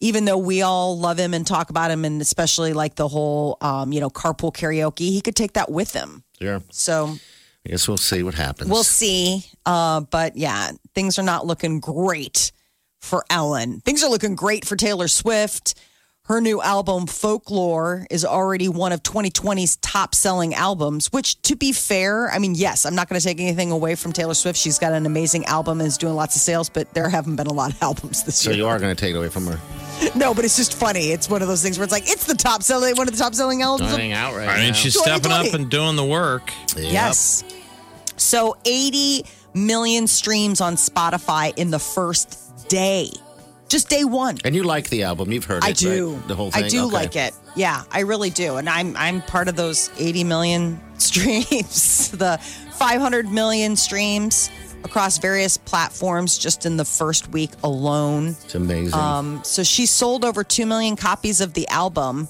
even though we all love him and talk about him, and especially like the whole, um, you know, carpool karaoke. He could take that with him. Yeah. So I guess we'll see what happens. we'll see. Uh, but yeah, things are not looking great for Ellen. Things are looking great for Taylor Swift. Her new album, Folklore, is already one of 2020's top selling albums, which, to be fair, I mean, yes, I'm not going to take anything away from Taylor Swift. She's got an amazing album and is doing lots of sales, but there haven't been a lot of albums this So year. So you are going to take it away from her. No, but it's just funny. It's one of those things where it's like, it's the top selling, one of the top selling albums. of Nothing out right I mean, now. she's stepping up and doing the work. Yep. Yes. So 80 million streams on Spotify in the first day. Just day one. And you like the album? You've heard it, I do. right? The whole thing. I do Okay. like it. Yeah, I really do. And I'm I'm part of those 80 million streams, the 500 million streams across various platforms just in the first week alone. It's amazing. Um, so she sold over 2 million copies of the album,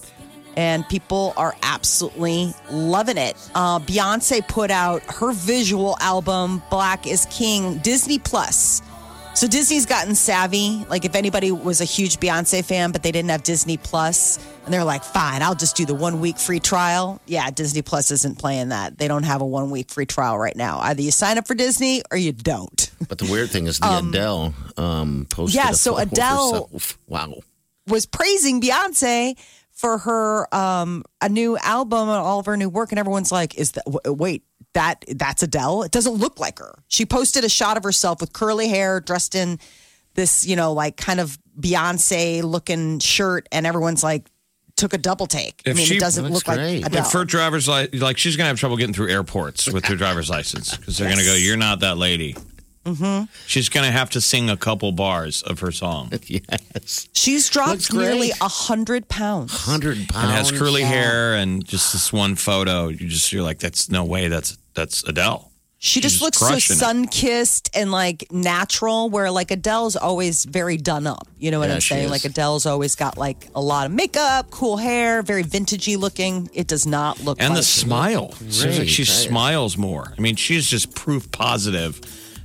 and people are absolutely loving it. Uh, Beyonce put out her visual album, Black is King, Disney Plus. So Disney's gotten savvy. Like if anybody was a huge Beyonce fan, but they didn't have Disney Plus, and they're like, "Fine, I'll just do the one week free trial." Yeah, Disney Plus isn't playing that. They don't have a one week free trial right now. Either you sign up for Disney or you don't. but the weird thing is the Adele um, posted. yeah, so Adele- Wow. was praising Beyonce for her um a new album and all of her new work and everyone's like is that w- wait that that's Adele it doesn't look like her she posted a shot of herself with curly hair dressed in this you know like kind of Beyonce looking shirt and everyone's like took a double take I mean she- it doesn't look great. like Adele If her driver's li- like she's gonna have trouble getting through airports with her driver's license because they're gonna go, "You're not that lady." Mm-hmm. She's gonna have to sing a couple bars of her song Yes. she's dropped nearly a hundred pounds 100 pounds. and has curly hair and just this one photo. You just you're like, "That's no way. That's that's Adele." She just looks so sun kissed and like natural, where like Adele's always very done up. You know what Yeah, I'm saying? is. Like Adele's always got like a lot of makeup, cool hair, very vintagey looking. It does not look And like the smile. It seems like she Great. smiles more. I mean, she's just proof positive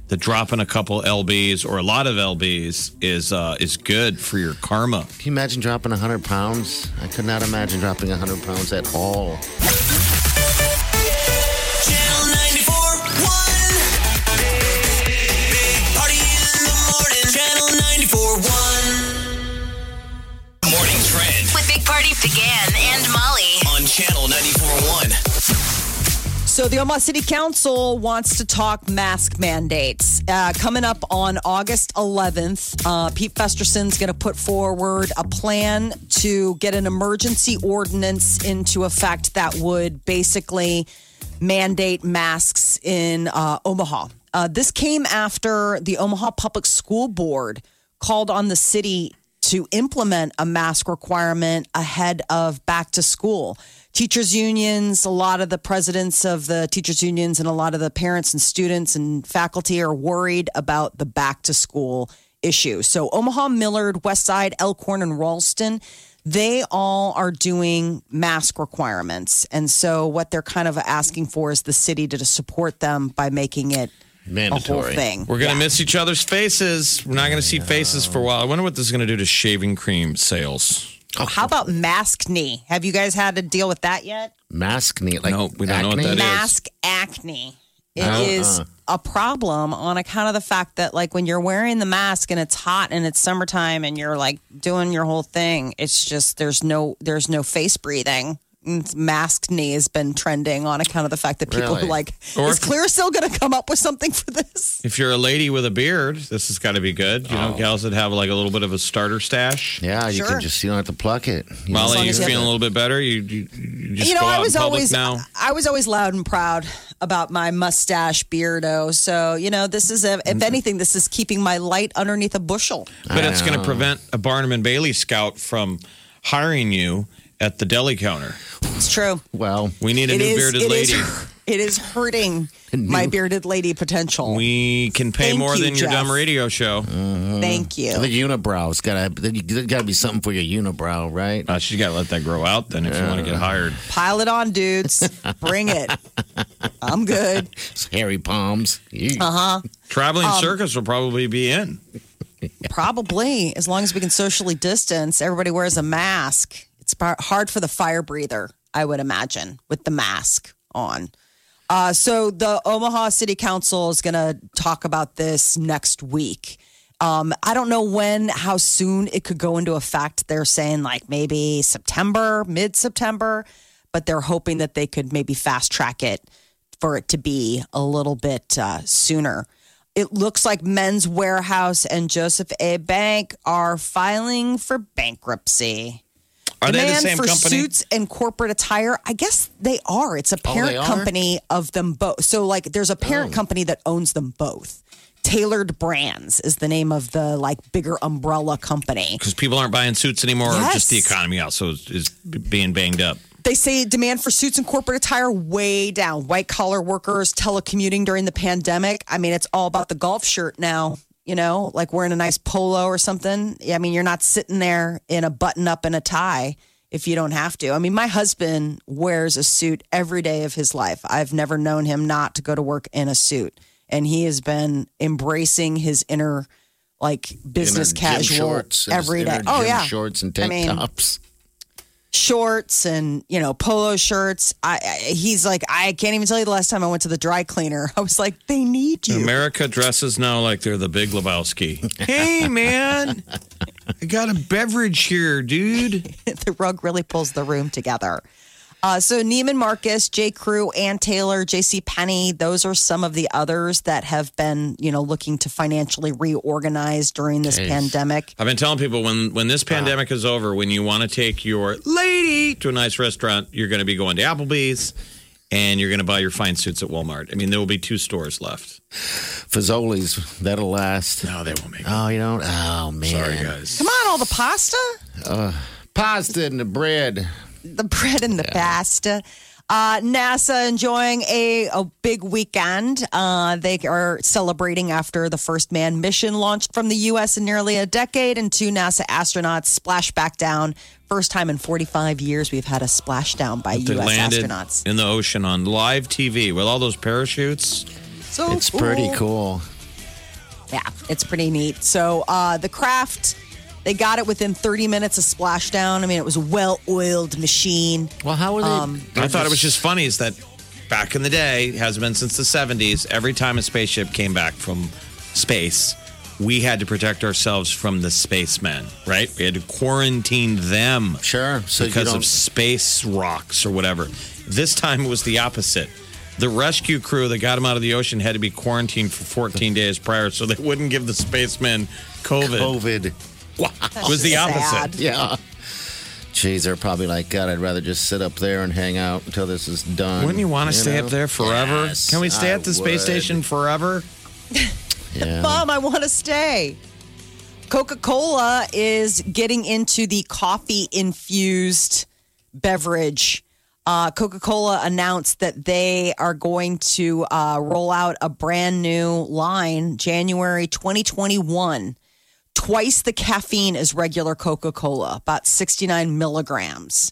that dropping a couple lbs or a lot of lbs is uh, is good for your karma. Can you imagine dropping 100 pounds? I could not imagine dropping 100 pounds at all. Channel 94.1. Big Party in the morning. Channel 94.1. Morning Trend With Big Party DeGan and Molly. on Channel 94.1. So the Omaha City Council wants to talk mask mandates. Uh, coming up on August 11th, uh, Pete Festersen's going to put forward a plan to get an emergency ordinance into effect that would basically mandate masks in uh, Omaha. Uh, this came after the Omaha Public School Board called on the city to implement a mask requirement ahead of back to school. Teachers' unions, a lot of the presidents of the teachers' unions, and a lot of the parents and students and faculty are worried about the back to school issue. So, Omaha, Millard, Westside, Elkhorn, and Ralston, they all are doing mask requirements. And so, what they're kind of asking for is the city to support them by making it a whole Mandatory. thing. We're gonna Yeah. miss each other's faces. We're not gonna see faces for a while. I wonder what this is gonna do to shaving cream sales. Oh, How about maskne? Have you guys had to deal with that yet? Maskne, like No, we don't know what acne? that is. mask acne. It Uh-uh. is a problem on account of the fact that, like, when you're wearing the mask and it's hot and it's summertime and you're like doing your whole thing, it's just there's no there's no face breathing. And Maskne has been trending on account of the fact that people Really? are like, Or is if- Clearasil going to come up with something for this? If you're a lady with a beard, this has got to be good. You know, oh. gals that have like a little bit of a starter stash. Yeah, you Sure. can just you don't have to pluck it. You? Molly, long you as you feeling a little bit better? You, you, you just you know, go out I was in always now. I was always loud and proud about my mustache beardo. So you know, this is a, if mm. anything, this is keeping my light underneath a bushel. But I it's going to prevent a Barnum and Bailey scout from hiring you at the deli counter. It's true. Well, We need a It new is- bearded it is- lady. it is hurting my bearded lady potential. We can pay Thank more you, than your dumb radio show. Thank you. the unibrow's got to there's got to be something for your unibrow, right? Uh, she's got to let that grow out then if you want to get hired. Pile it on, dudes. Bring it. I'm good. Hairy palms. Uh Uh-huh. Traveling Um, circus will probably be in. Probably, as long as we can socially distance, everybody wears a mask. It's hard for the fire breather, I would imagine, with the mask on. Uh, so the Omaha City Council is going to talk about this next week. Um, I don't know when, how soon it could go into effect. They're saying like maybe September, mid September, but they're hoping that they could maybe fast track it for it to be a little bit uh, sooner. It looks like Men's Wearhouse and Joseph A. Bank are filing for bankruptcy. Are they the Demand same for company? suits and corporate attire? I guess they are. It's a Oh, parent are? company of them both. So, like, there's a parent Oh. company that owns them both. Tailored Brands is the name of the like bigger umbrella company. Because people aren't buying suits anymore, or just the economy also is, is being banged up. They say demand for suits and corporate attire way down. White collar workers telecommuting during the pandemic. I mean, it's all about the golf shirt now. You know, like wearing a nice polo or something. I mean, you're not sitting there in a button up and a tie if you don't have to. I mean, my husband wears a suit every day of his life. I've never known him not to go to work in a suit, and he has been embracing his inner like business Inner casual every day. Oh yeah, shorts and I tank mean, tops. Shorts and you know polo shirts. I, I he's like I can't even tell you the last time I went to the dry cleaner. I was like, they need you. America dresses now like they're the big Lebowski. hey, man, I got a beverage here, dude. the rug really pulls the room together. Uh, so Neiman Marcus, J. Crew, Ann Taylor, J.C. Penney, those are some of the others that have been, you know, looking to financially reorganize during this Jeez. pandemic. I've been telling people when when this pandemic is over, when you want to take your lady to a nice restaurant, you're going to be going to Applebee's and you're going to buy your fine suits at Walmart. I mean, there will be two stores left. Fazoli's, that'll last. No, they won't make it. Oh, you don't? Oh, man. Sorry, guys. Come on, all the pasta, Pasta and the bread. The bread and the pasta. Uh, NASA enjoying a, a big weekend. Uh, they are celebrating after the first manned mission launched from the U.S. in nearly a decade, and two NASA astronauts splashed back down. First time in 45 years we've had a splashdown by They U.S. landed astronauts. in the ocean on live TV with all those parachutes. So It's pretty cool. Yeah, it's pretty neat. So uh, the craft, they got it within 30 minutes of splashdown. I mean, it was a well-oiled machine. Well, how are they? Um, I thought it was just funny is that back in the day, has been since the 70s, every time a spaceship came back from space, we had to protect ourselves from the spacemen, right? We had to quarantine them Sure. So because of space rocks or whatever. This time it was the opposite. The rescue crew that got him out of the ocean had to be quarantined for 14 days prior so they wouldn't give the spacemen COVID. COVID. It was the Sad. opposite. Yeah. Jeez, they're probably like, God, I'd rather just sit up there and hang out until this is done. Wouldn't you want to stay know? up there forever? Yes, Can we stay I at the space station forever? Yeah. Mom, I want to stay. Coca Cola is getting into the coffee infused beverage. Uh, Coca Cola announced that they are going to uh, roll out a brand new line January 2021. Twice the caffeine as regular Coca Cola, about 69 milligrams.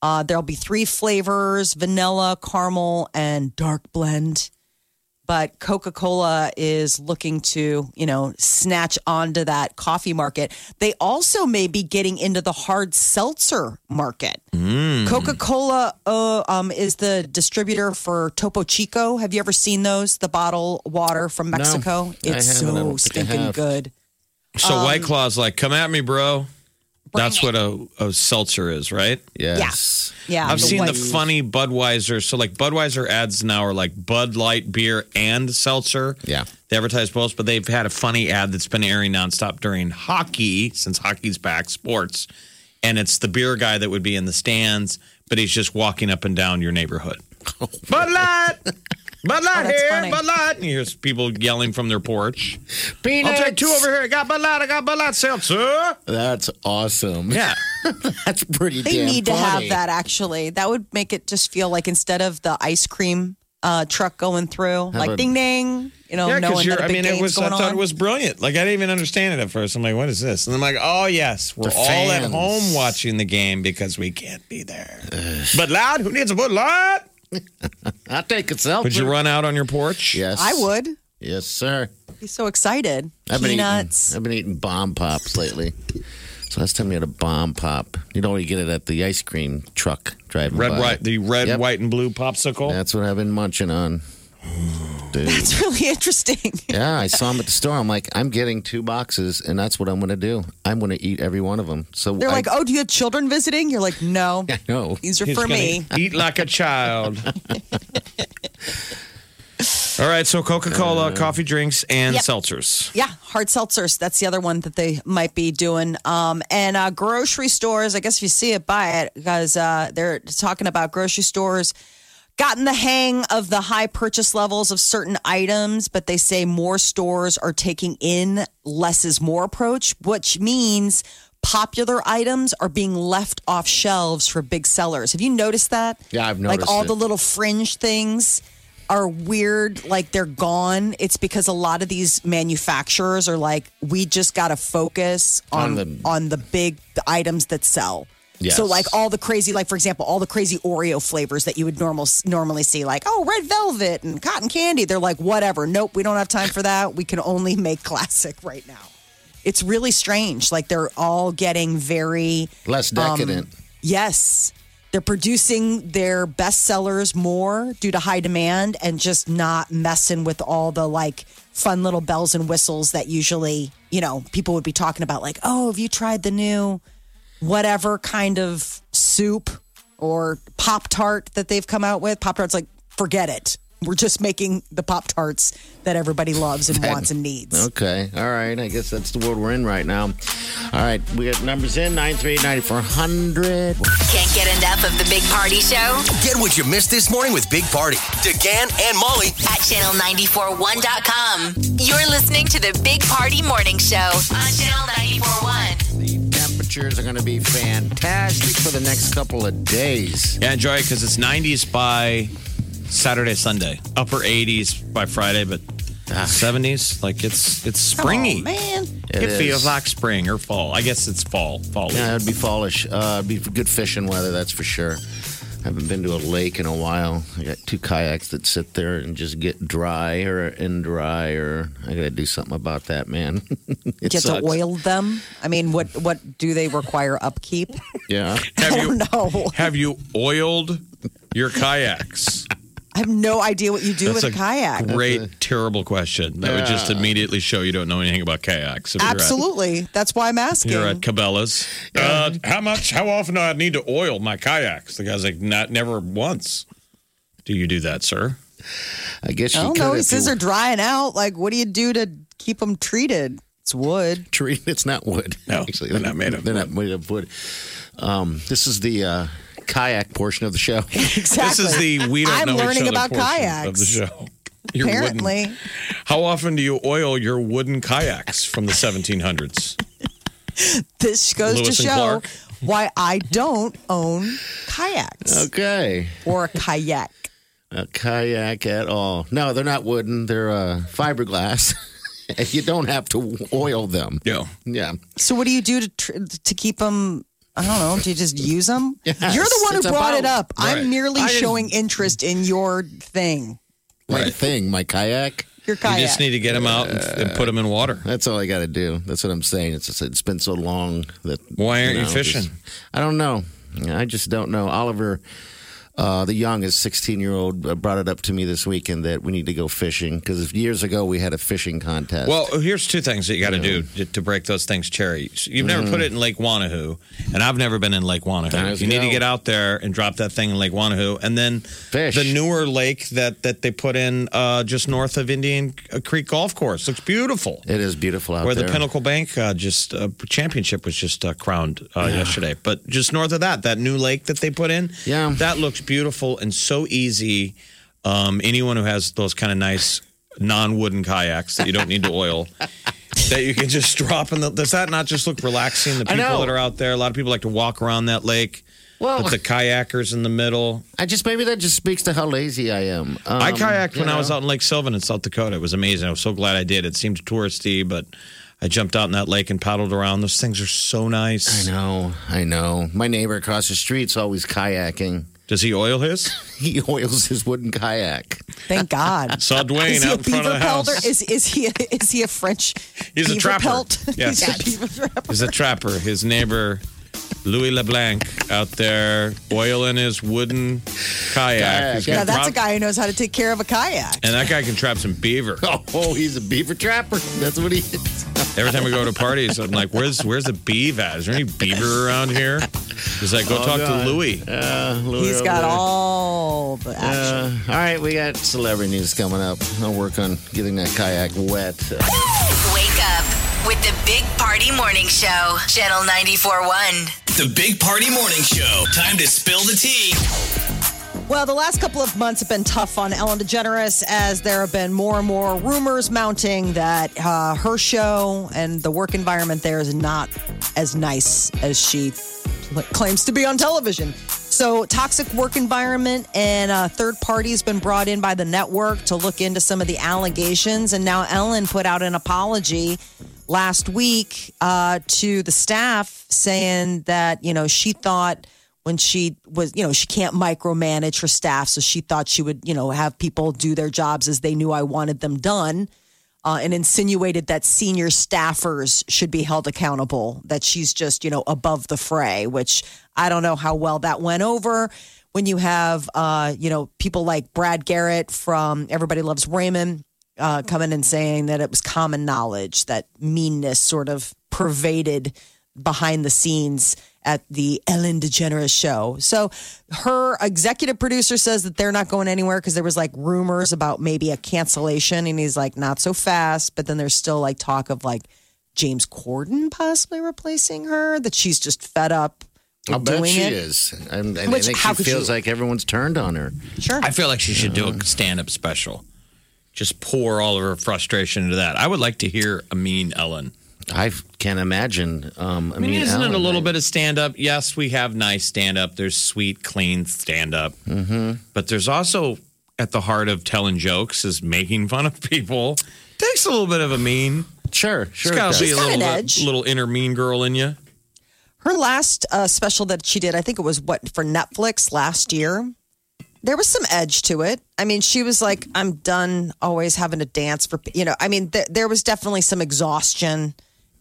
Uh, there'll be three flavors vanilla, caramel, and dark blend but Coca Cola is looking to, you know, snatch onto that coffee market. They also may be getting into the hard seltzer market. Coca Cola uh, um, is the distributor for Topo Chico. Have you ever seen those? The bottle water from Mexico? I it's so stinking good. So Um, White Claw's like, come at me, bro. That's what a, a seltzer is, right? Yes. Yeah. I've seen the funny Budweiser. So, like, Budweiser ads now are like Bud Light beer and seltzer. Yeah. They advertise both, but they've had a funny ad that's been airing nonstop during hockey since hockey's back, sports. And it's the beer guy that would be in the stands, but he's just walking up and down your neighborhood. Bud Light! Bud Light Oh, here! funny. Bud Light! And you hear people yelling from their porch. Peanuts. I'll take two over here. I got Bud Light. I got Bud Light seltzer. That's awesome. Yeah. That's pretty They damn need to have that actually. That would make it just feel like instead of the ice cream uh, truck going through, like a- ding ding, you know, Yeah, knowing because you're. that a I big mean, it game's was. I thought on. it was brilliant. Like I didn't even understand it at first. I'm like, what is this? And I'm like, oh yes, we're The all at home watching the game because we can't be there. But loud, who needs a Bud Light? I'll take a seltzer. Would you run out on your porch? Yes. I would Yes, sir. be so excited. I've been Peanuts. Eating, I've been eating bomb pops lately. So last time you had a bomb pop, you know, you get it at the ice cream truck driving Red, by. white, the red, Yep. white, and blue popsicle. That's what I've been munching on. Dude. It's really interesting. Yeah, I saw them at the store. I'm like, I'm getting two boxes, and that's what I'm going to do. I'm going to eat every one of them. So They're I, like, "Oh, do you have children visiting?" You're like, "No, I know. these are He's for me." Eat like a child. All right, so Coca Cola, coffee drinks, and Yep. seltzers. Yeah, hard seltzers. That's the other one that they might be doing. Um, and uh, grocery stores, I guess if you see it, buy it because uh, they're talking about grocery stores gotten the hang of the high purchase levels of certain items, but they say more stores are taking in less is more approach, which means popular items are being left off shelves for big sellers. Have you noticed that? Yeah, I've noticed. Like all it. the little fringe things are weird, like they're gone. It's because a lot of these manufacturers are like, we just got to focus on On on the- the, big items that sell. Yes. So like all the crazy, like for example, all the crazy Oreo flavors that you would normal normally see, like oh red velvet and cotton candy. They're like whatever. Nope, we don't have time for that. We can only make classic right now. It's really strange. Like they're all getting very less um, decadent. Yes. They're producing their best sellers more due to high demand and just not messing with all the like fun little bells and whistles that usually, you know, people would be talking about like, "Oh, have you tried the new whatever kind of soup or Pop Tart that they've come out with?" Pop Tart's like, "Forget it. We're just making the Pop Tarts that everybody loves and wants and needs." Okay. All right. I guess that's the world we're in right now. All right. We got numbers in 938 9400. Can't get enough of the Big Party Show Get what you missed this morning with Big Party, DeGan and Molly at channel941.com. You're listening to the Big Party Morning Show on channel 941. Temperatures are going to be fantastic for the next couple of days. Yeah, enjoy it because it's 90s by Saturday, Sunday. Upper 80s by Friday, but 70s. Like it's it's springy. Oh, man. It, It feels like spring or fall. I guess it's fall. Fall. Yeah, it'd be fallish. Uh, it'd be good fishing weather, that's for sure. Haven't been to a lake in a while. I got two kayaks that sit there and just get dry or in dry, or I got to do something about that, man. it Do you have sucks. to oil them? I mean, what what do they require upkeep? Yeah. Have I you don't know. have you oiled your kayaks? I have no idea what you do with a, kayak. Great, terrible question. That would just immediately show you don't know anything about kayaks. If you're at- Absolutely. That's why I'm asking. You're at Cabela's. Uh, how much? How often do I need to oil my kayaks? The guy's like, not never once. Do you do that, sir? I guess you I don't could. know. He if says they're drying out. Like, what do you do to keep them treated? It's wood. tree. It's not wood. No, actually, they're not made of They're not made of wood. Um, this is the uh, kayak portion of the show. Exactly. This is the we don't I'm know each learning other about portion kayaks. of the show. Your wooden- Apparently. How often do you oil your wooden kayaks from the 1700s? This goes Lewis to show Clark. why I don't own kayaks Okay. or a kayak. A kayak at all. No, they're not wooden. They're uh, fiberglass. you don't have to oil them. Yeah. Yeah. So what do you do to tr- to keep them? I don't know. Do you just use them? Yes, You're the one who it's brought it about- up. I'm merely I showing interest in your thing, My Right. thing, my kayak. your You kayak. just need to get them out and, and put them in water. That's all I got to do. That's what I'm saying. It's just, it's been so long that. Why aren't you know, fishing? just- I don't know. I just don't know. Oliver, uh, the youngest 16 year old, uh, brought it up to me this weekend that we need to go fishing because years ago we had a fishing contest. Well, here's two things that you got to do to, to break those things cherry. You've never put it in Lake Wanahoo, and I've never been in Lake Wanahoo. You need to get out there and drop that thing in Lake Wanahoo, and then Fish. the newer lake that that they put in uh, just north of Indian Creek Golf Course looks beautiful. it is beautiful out there. Where there. the Pinnacle Bank uh, just uh, championship was just uh, crowned uh, yesterday, but just north of that, that new lake that they put in, Yeah. that looks beautiful and so easy. Um, anyone who has those kind of nice non-wooden kayaks that you don't need to oil, that you can just drop in the. Does that not just look relaxing? The people that are out there, a lot of people like to walk around that lake. Well- with the kayakers in the middle. I just maybe that just speaks to how lazy I am. Um, I kayaked when you I was out in Lake Sylvan in South Dakota. It was amazing. I was so glad I did. It seemed touristy, but I jumped out in that lake and paddled around. Those things are so nice. I know, I know. My neighbor across the street's always kayaking. Does he oil his? He oils his wooden kayak. Thank God. Saw Dwayne Is he a out in front beaver of the pelter? house. Is is he a, is he a French? He's a trapper. Pelt? Yes. He's a trapper. He's a trapper. His neighbor, Louis LeBlanc, out there oiling his wooden kayak. He's Yeah, Yeah, got that's a guy who knows how to take care of a kayak. And that guy can trap some beaver. Oh, oh, he's a beaver trapper. That's what he is. Every time we go to parties, I'm like, "Where's where's the beaver at? Is there any beaver around here?" He's like, "Go Oh, talk God. to Louis." Uh, Louis He's over got there. all the action. Uh, all right, we got celebrity news coming up. I'll work on getting that kayak wet. Wake up with the Big Party Morning Show, Channel 94.1. The Big Party Morning Show. Time to spill the tea. Well, the last couple of months have been tough on Ellen DeGeneres as there have been more and more rumors mounting that uh, her show and the work environment there is not as nice as she claims to be on television. So, toxic work environment and a third party has been brought in by the network to look into some of the allegations. And now Ellen put out an apology last week uh, to the staff saying that, you know, she thought when she was, you know, she can't micromanage her staff. So she thought she would, you know, have people do their jobs as they knew I wanted them done. Uh, and insinuated that senior staffers should be held accountable, that she's just, you know, above the fray, which I don't know how well that went over when you have, uh, you know, people like Brad Garrett from Everybody Loves Raymond uh, coming and saying that it was common knowledge that meanness sort of pervaded behind the scenes at the Ellen DeGeneres show. So her executive producer says that they're not going anywhere because there was like rumors about maybe a cancellation, and he's like, not so fast. But then there's still like talk of like James Corden possibly replacing her. That she's just fed up. I'll bet doing she it. is. And, and I Which- think she feels you- like everyone's turned on her. Sure. I feel like she should do a stand-up special. Just pour all of her frustration into that. I would like to hear a mean Ellen. I can't imagine. Um, I, I mean, mean, isn't it a little I- bit of stand up? Yes, we have nice stand up. There's sweet, clean stand up. Mm-hmm. But there's also at the heart of telling jokes is making fun of people. Takes a little bit of a mean. Sure, sure. It's got to be a little, an bit- edge. little inner mean girl in you. Her last uh, special that she did, I think it was what for Netflix last year. There was some edge to it. I mean, she was like, "I'm done always having to dance for you know." I mean, th- there was definitely some exhaustion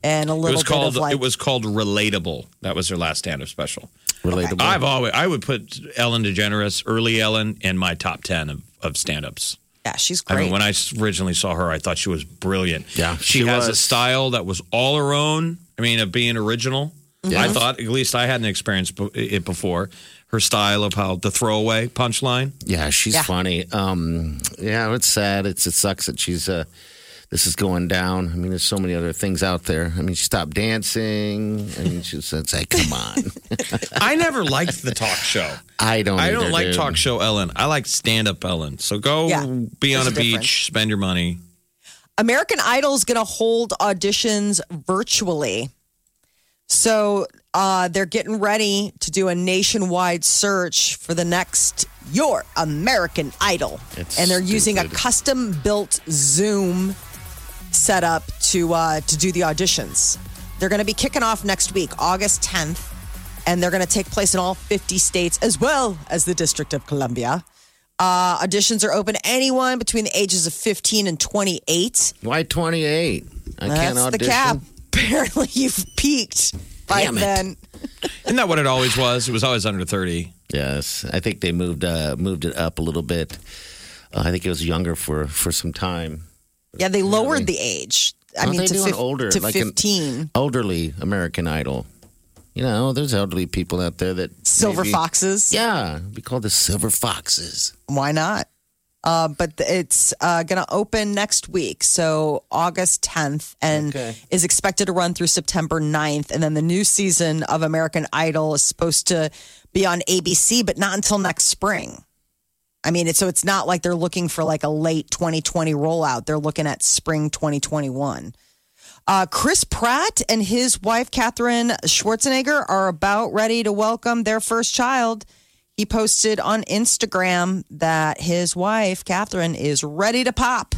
and a It little was bit called of like, it was called relatable. That was her last stand up special. Relatable. I've always I would put Ellen DeGeneres, early Ellen, in my top ten of, of stand ups. yeah, she's I great. mean, when I originally saw her, I thought she was brilliant. Yeah, she, she has a style that was all her own. I mean, of being original. I thought, at least I hadn't experienced it before. Her style of how the throwaway punchline. Yeah, she's Yeah. funny. Um, yeah, it's sad. It's it sucks that she's uh, this is going down. I mean, there's so many other things out there. I mean, she stopped dancing. I mean, she's it's like, come on. I never liked the talk show. I don't. I don't like dude. talk show Ellen. I like stand up Ellen. So go Yeah, be on there's a a difference. beach, spend your money. American Idol is going to hold auditions virtually. So uh, they're getting ready to do a nationwide search for the next Your American Idol. It's and they're using a custom built Zoom setup to uh, to do the auditions. They're going to be kicking off next week, August 10th, and they're going to take place in all 50 states as well as the District of Columbia. Uh, auditions are open to anyone between the ages of 15 and 28. Why 28? I can't That's the audition. cap. Apparently, you've peaked Damn it. then. Isn't that what it always was? It was always under 30. Yes, I think they moved uh, moved it up a little bit. Uh, I think it was younger for for some time. Yeah, they lowered the age. I Aren't mean, they to, doing fif- older, to like an 15. elderly American Idol. You know, there's elderly people out there that Silver maybe- Foxes. Yeah, we call the Silver Foxes. Why not? Uh, but it's uh, going to open next week, so August 10th, and Okay. is expected to run through September 9th. And then the new season of American Idol is supposed to be on ABC, but not until next spring. I mean, it's, so it's not like they're looking for like a late 2020 rollout. They're looking at spring 2021. Uh, Chris Pratt and his wife, Catherine Schwarzenegger, are about ready to welcome their first child. He posted on Instagram that his wife, Catherine, is ready to pop.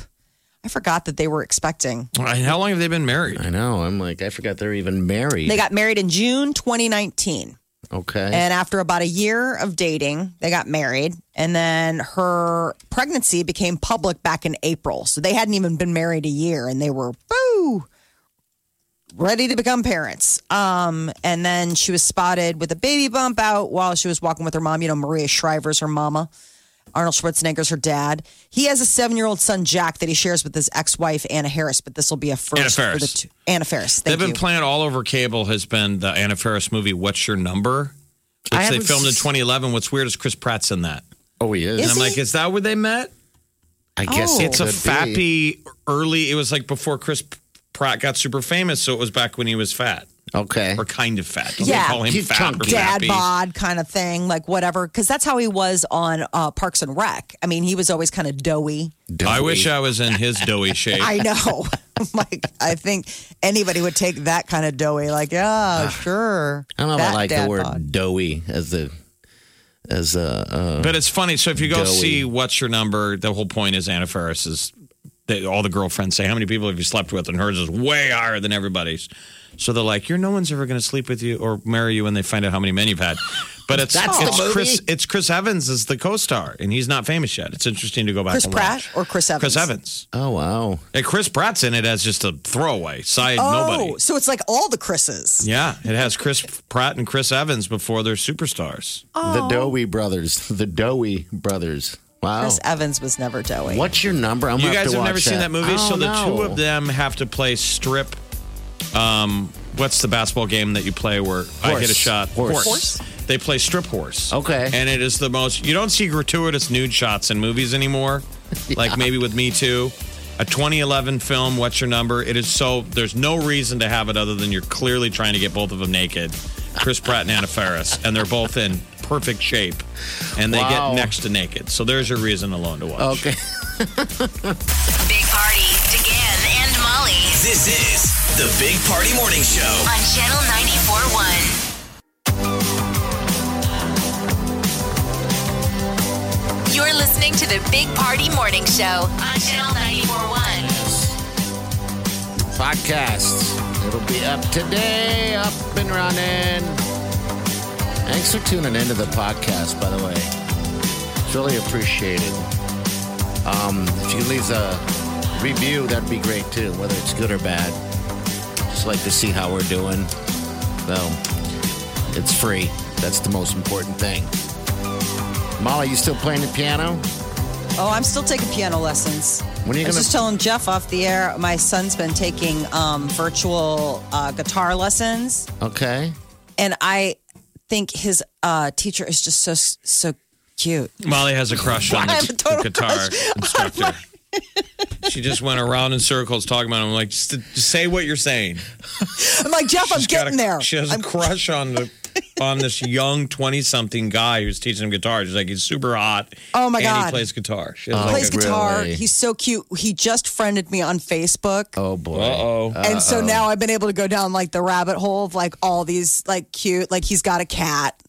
I forgot that they were expecting. How long have they been married? I know. I'm like, I forgot they're even married. They got married in June 2019. okay. And after about a year of dating, they got married. And then her pregnancy became public back in April. So they hadn't even been married a year and they were, boo, ready to become parents. Um, and then she was spotted with a baby bump out while she was walking with her mom. You know, Maria Shriver's her mama. Arnold Schwarzenegger's her dad. He has a seven year old son, Jack, that he shares with his ex wife, Anna Harris, but this will be a first Anna for the two. Anna Faris. Thank They've been you. playing all over cable. Has been the Anna Faris movie "What's Your Number," which they filmed in 2011. What's weird is Chris Pratt's in that, oh, he is. and Is I'm he? like, is that where they met? I guess Oh. It's a could fappy early. It was like before Chris Pratt got super famous, so it was back when he was fat. Okay. or kind of fat. Don't Yeah. they call him He's fat chunky. dad fappy? bod kind of thing, like whatever. Because that's how he was on uh, Parks and Rec. I mean, he was always kind of doughy. I wish I was in his doughy shape. I know. like, I think anybody would take that kind of doughy. Like, yeah, sure. I don't know if I like the word bod. doughy as the as uh, uh But it's funny. So if you go Doughy. see What's Your Number, the whole point is Anna Faris is. They, all the girlfriends say, "How many people have you slept with?" And hers is way higher than everybody's. So they're like, "You're no one's ever going to sleep with you or marry you," when they find out how many men you've had. But it's That's the it's movie? Chris. It's Chris Evans is the co-star, and he's not famous yet. It's interesting to go back. Chris and Pratt watch. or Chris Evans? Chris Evans. oh wow. And Chris Pratt's in it as just a throwaway side Oh, nobody. so it's like all the Chris's. Yeah, it has Chris Pratt and Chris Evans before they're superstars. Oh. The Dowie brothers. The Dowie brothers. Wow. Chris Evans was never doughy. What's your number? I'm you guys to have never watch seen that movie, so don't the two of them have to play strip. Um, what's the basketball game that you play where I hit a shot? Horse. Horse? They play strip horse. Okay. and it is the most. You don't see gratuitous nude shots in movies anymore, like maybe with Me Too. A 2011 film, What's Your Number? It is so. There's no reason to have it other than you're clearly trying to get both of them naked. Chris Pratt and Anna Faris, and they're both in perfect shape, and they Wow. get next to naked. So there's your reason alone to watch. Okay. Big Party, DeGan and Molly This is the Big Party Morning Show. on Channel 94.1. You're listening to the Big Party Morning Show on Channel 94.1. Podcast. It'll be up today, up and running. Thanks for tuning into the podcast, by the way. It's really appreciated. Um, if you leave a review, that'd be great too, whether it's good or bad. Just like to see how we're doing. Well, it's free. That's the most important thing. Molly, you still playing the piano? Oh, I'm still taking piano lessons. When are you I was gonna- just telling Jeff off the air, my son's been taking um, virtual uh, guitar lessons, Okay. and I think his uh, teacher is just so so cute. Molly has a crush on the, have a total the guitar instructor. she just went around in circles talking about him. I'm like, just, just say what you're saying. I'm like Jeff, I'm getting a- there. She has I'm- a crush on the on this young 20 something guy who's teaching him guitar. She's like, he's super hot. Oh, my and God. he plays guitar. She Oh, like plays guitar. really? He's so cute. He just friended me on Facebook. Oh boy. Uh-oh. and so now I've been able to go down like the rabbit hole of like all these like cute, like he's got a cat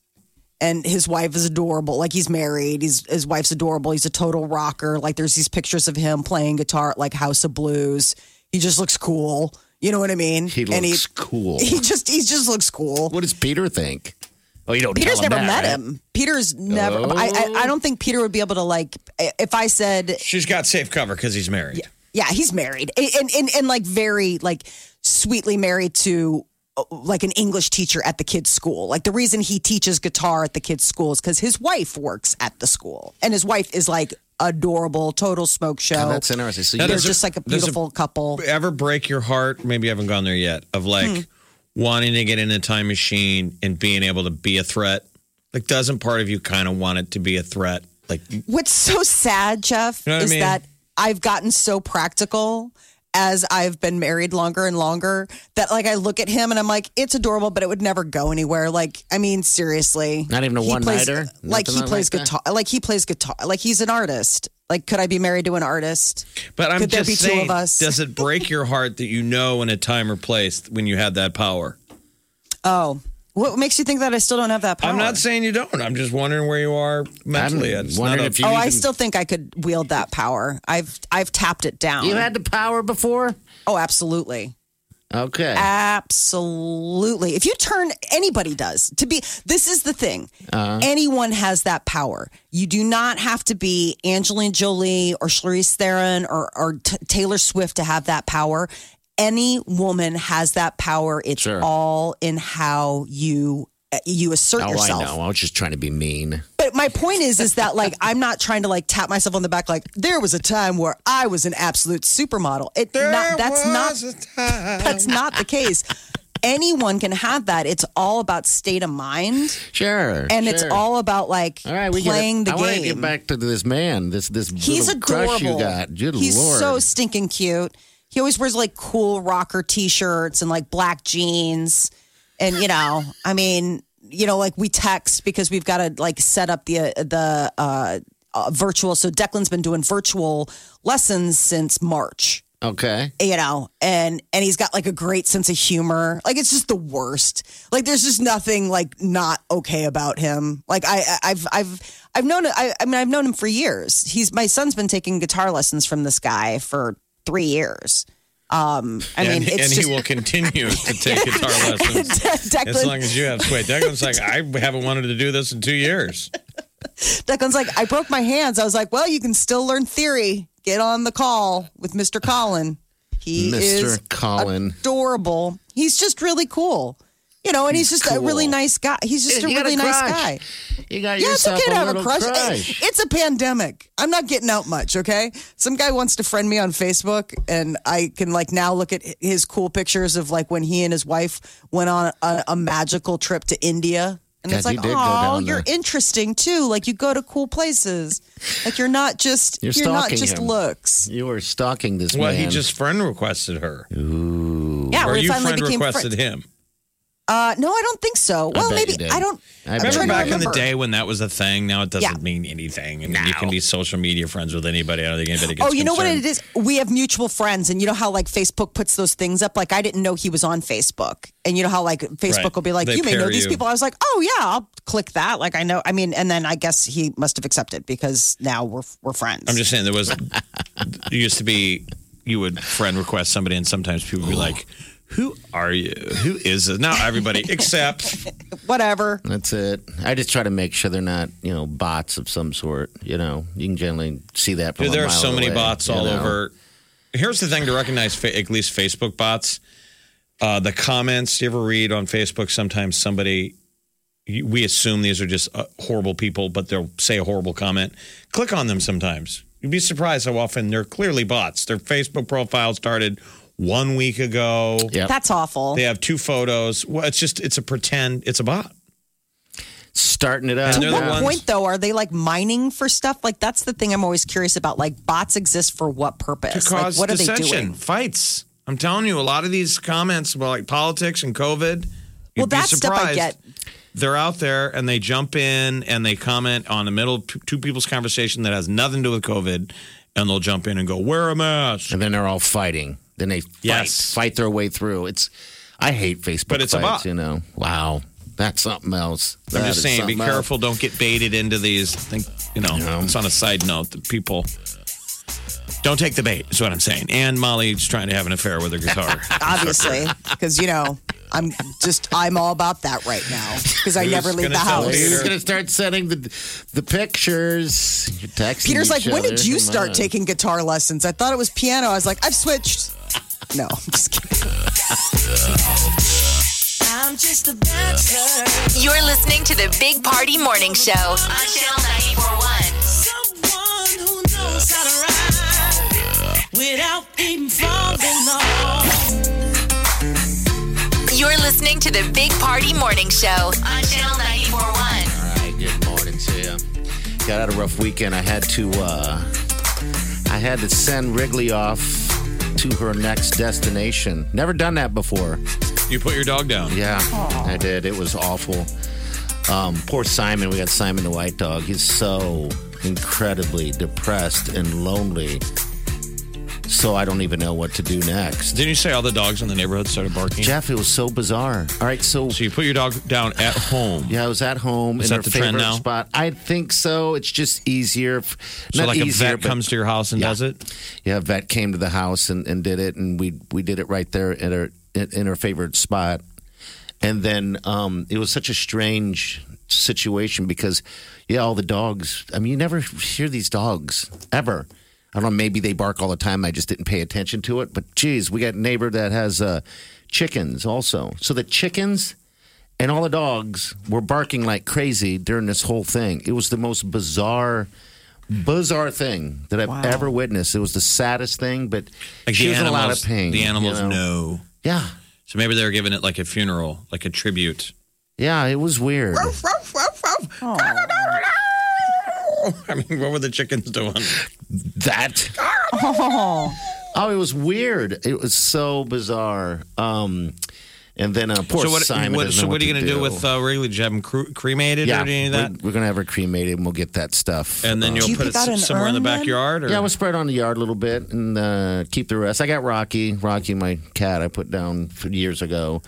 and his wife is adorable. Like he's married. He's his wife's adorable. He's a total rocker. Like there's these pictures of him playing guitar at like House of Blues. He just looks cool. You know what I mean? He and looks cool. he just he just looks cool. What does Peter think? Oh, you don't. Peter's tell him never that, met right? him. Peter's never. I, I I don't think Peter would be able to like if I said She's got safe cover because he's married. Yeah, he's married and, and, and like very like sweetly married to uh, like an English teacher at the kids' school. Like the reason he teaches guitar at the kids' school is because his wife works at the school, and his wife is like adorable, total smoke show. Oh, that's interesting. So Now, They're just like a beautiful couple. Ever break your heart? Maybe you haven't gone there yet. Of like Hmm. wanting to get in a time machine and being able to be a threat. Like, doesn't part of you kind of want it to be a threat? Like, What's so sad, Jeff, You know what I is mean? that I've gotten so practical as I've been married longer and longer that like I look at him and I'm like, it's adorable, but it would never go anywhere. Like, I mean, seriously. Not even a one-nighter? Like he plays like that? guitar like he plays guitar like he's an artist. Like, could I be married to an artist? but I'm Could there just be two saying, of us? does it break your heart that you know in a time or place when you had that power? Oh. What makes you think that I still don't have that power? I'm not saying you don't. I'm just wondering where you are mentally. I'm It's wondering not if you Oh, I still think I could wield that power. I've I've tapped it down. You had the power before. oh, absolutely. Okay. Absolutely. If you turn, anybody does. To be, this is the thing. Uh-huh. Anyone has that power. You do not have to be Angelina Jolie or Charlize Theron or, or T- Taylor Swift to have that power. Any woman has that power. It's Sure. all in how you uh, you assert oh, yourself. I know. I was just trying to be mean. But my point is, is that like I'm not trying to like tap myself on the back. Like there was a time where I was an absolute supermodel. It not, that's not a time. that's not the case. Anyone can have that. It's all about state of mind, Sure. and it's all about like All right, we playing get it. the I want to game. get back to this man. This this He's little adorable. crush you got. Good He's lord. so stinking cute. He always wears like cool rocker t-shirts and like black jeans, and you know, I mean, you know, like we text because we've got to like set up the the uh, uh, virtual. So Declan's been doing virtual lessons since March. Okay. you know and and he's got like a great sense of humor. Like it's just the worst. Like there's just nothing like not okay about him. Like i I- i've i've i've known I, I mean i've known him for years. He's my son's been taking guitar lessons from this guy for three years um i and, mean it's and just he will continue to take guitar lessons Declan, as long as you have sway. Declan's like, I haven't wanted to do this in two years. Declan's like i broke my hands i was like well you can still learn theory get on the call with mr colin he Mr. is Colin. adorable. He's just really cool. You know, and he's, just a really nice guy. He's just You a got a really nice guy. You got Yeah, it's yourself okay to have a crush. crush. It- It's a pandemic. I'm not getting out much, okay? Some guy wants to friend me on Facebook, and I can like now look at his cool pictures of like when he and his wife went on a, a magical trip to India. And God, it's like, oh, down you're there." interesting too. Like you go to cool places. Like you're not just You're you're, not just him. looks. You were stalking this Well, man. he just friend requested her. Yeah, or we you finally friend became requested friends. him. Uh, no, I don't think so. Well, bet maybe you did. I don't. I I'm bet Remember to back in the day when that was a thing? Now it doesn't Yeah. mean anything. I mean, you can be social media friends with anybody. I don't think anybody gets Oh, you know what concerned. it is? We have mutual friends, and you know how like Facebook puts those things up. Like I didn't know he was on Facebook, and you know how like Facebook Right. will be like, They "You may know pair these you. people." I was like, "Oh yeah, I'll click that." Like I know. I mean, and then I guess he must have accepted because now we're we're friends. I'm just saying there was it used to be you would friend request somebody and sometimes people would be like, Who are you? Who is it? Not everybody except whatever. That's it. I just try to make sure they're not, you know, bots of some sort. You know, you can generally see that from Dude, a there are mile so many bots all know? over. Here's the thing to recognize, at least Facebook bots. Uh, the comments you ever read on Facebook, sometimes somebody, we assume these are just uh, horrible people, but they'll say a horrible comment. Click on them sometimes. You'd be surprised how often they're clearly bots. Their Facebook profile started one week ago. Yep. That's awful. They have two photos. Well, it's just, it's a pretend, it's a bot. Starting it up. And At they're the what ones- point, though, are they like mining for stuff? Like that's the thing I'm always curious about. Like bots exist for what purpose? to like cause what are they dissension, doing? fights. I'm telling you, a lot of these comments about like politics and COVID. You'd Well, that's that stuff I get. they're out there and they jump in and they comment on the middle of two people's conversation that has nothing to do with COVID, and they'll jump in and go, "Wear a mask." and then they're all fighting. Then they fight, Yes. fight their way through. It's I hate Facebook But it's a fights. bot. You know, wow, that's something else. I'm just saying, be something else. careful. Don't get baited into these. Think, you know, Yeah. it's on a side note that people don't take the bait. Is what I'm saying. And Molly's trying to have an affair with her guitar. Obviously, because you know I'm just I'm all about that right now because I Who's never leave the tell house. Peter? Who's gonna start sending the the pictures? Texting Peter's like, each when did you Come start on." taking guitar lessons? I thought it was piano. I was like, I've switched. No, I'm just kidding. You're listening to the Big Party Morning Show on Channel 941. You're listening to the Big Party Morning Show on Channel 941. All right, good morning to you. Got out a rough weekend. I had to uh I had to send Wrigley off to her next destination. Never done that before. you put your dog down. Yeah, I did. It was awful. Um, poor Simon. We got Simon the white dog. He's so incredibly depressed and lonely. So I don't even know what to do next. Didn't you say all the dogs in the neighborhood started barking? Jeff, it was so bizarre. All right, so So you put your dog down at home. yeah, I was at home Is in that her the trend favorite now? spot. I think so. It's just easier. f- So Not like a easier, vet but- comes to your house and does it. Yeah, a vet came to the house and, and did it, and we we did it right there in her in, in her favorite spot. And then um, it was such a strange situation because, yeah, all the dogs. I mean, you never hear these dogs ever. I don't know. Maybe they bark all the time. I just didn't pay attention to it. But geez, we got a neighbor that has uh, chickens also. So the chickens and all the dogs were barking like crazy during this whole thing. It was the most bizarre, bizarre thing that I've ever witnessed. It was the saddest thing, but Like she the was in a lot of pain. The you animals know? know. Yeah, So maybe they were giving it like a funeral, like a tribute. yeah, it was weird. I mean, what were the chickens doing? that. Oh, Oh, it was weird. It was so bizarre. Um, and then uh, poor so what? Simon. what- doesn't so know what are you going to do with uh, Wrigley? Did you have them cre- cremated yeah, or any of we're, we're gonna have her cremated, and we'll get that stuff. And then Uh, you'll Do you put pick it s- somewhere in the backyard. Or? Yeah, we'll spread it on the yard a little bit and uh, keep the rest. I got Rocky, Rocky, my cat. I put down years ago,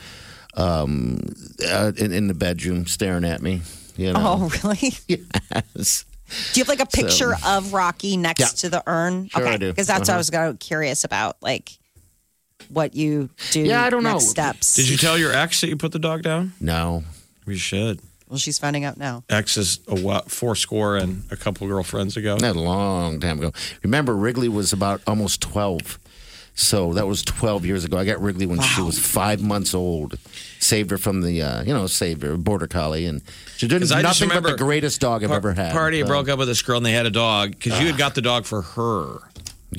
um, uh, in, in the bedroom, staring at me. You know, Oh, really? yes. Do you have like a picture of Rocky next Yeah. to the urn? Sure okay, I do. because that's what I Uh-huh. was go- curious about, like what you do. Yeah, I don't next know. Steps. Did you tell your ex that you put the dog down? No, we should. Well, she's finding out now. Ex is a what, four score and a couple girlfriends ago. not a long time ago. Remember, Wrigley was about almost twelve, so that was twelve years ago. I got Wrigley when she was five months old. Saved her from the, uh, you know, saved her border collie, and she did 'Cause I just nothing but the greatest dog I've Par- ever had. Party So- broke up with this girl and they had a dog because you had got the dog for her,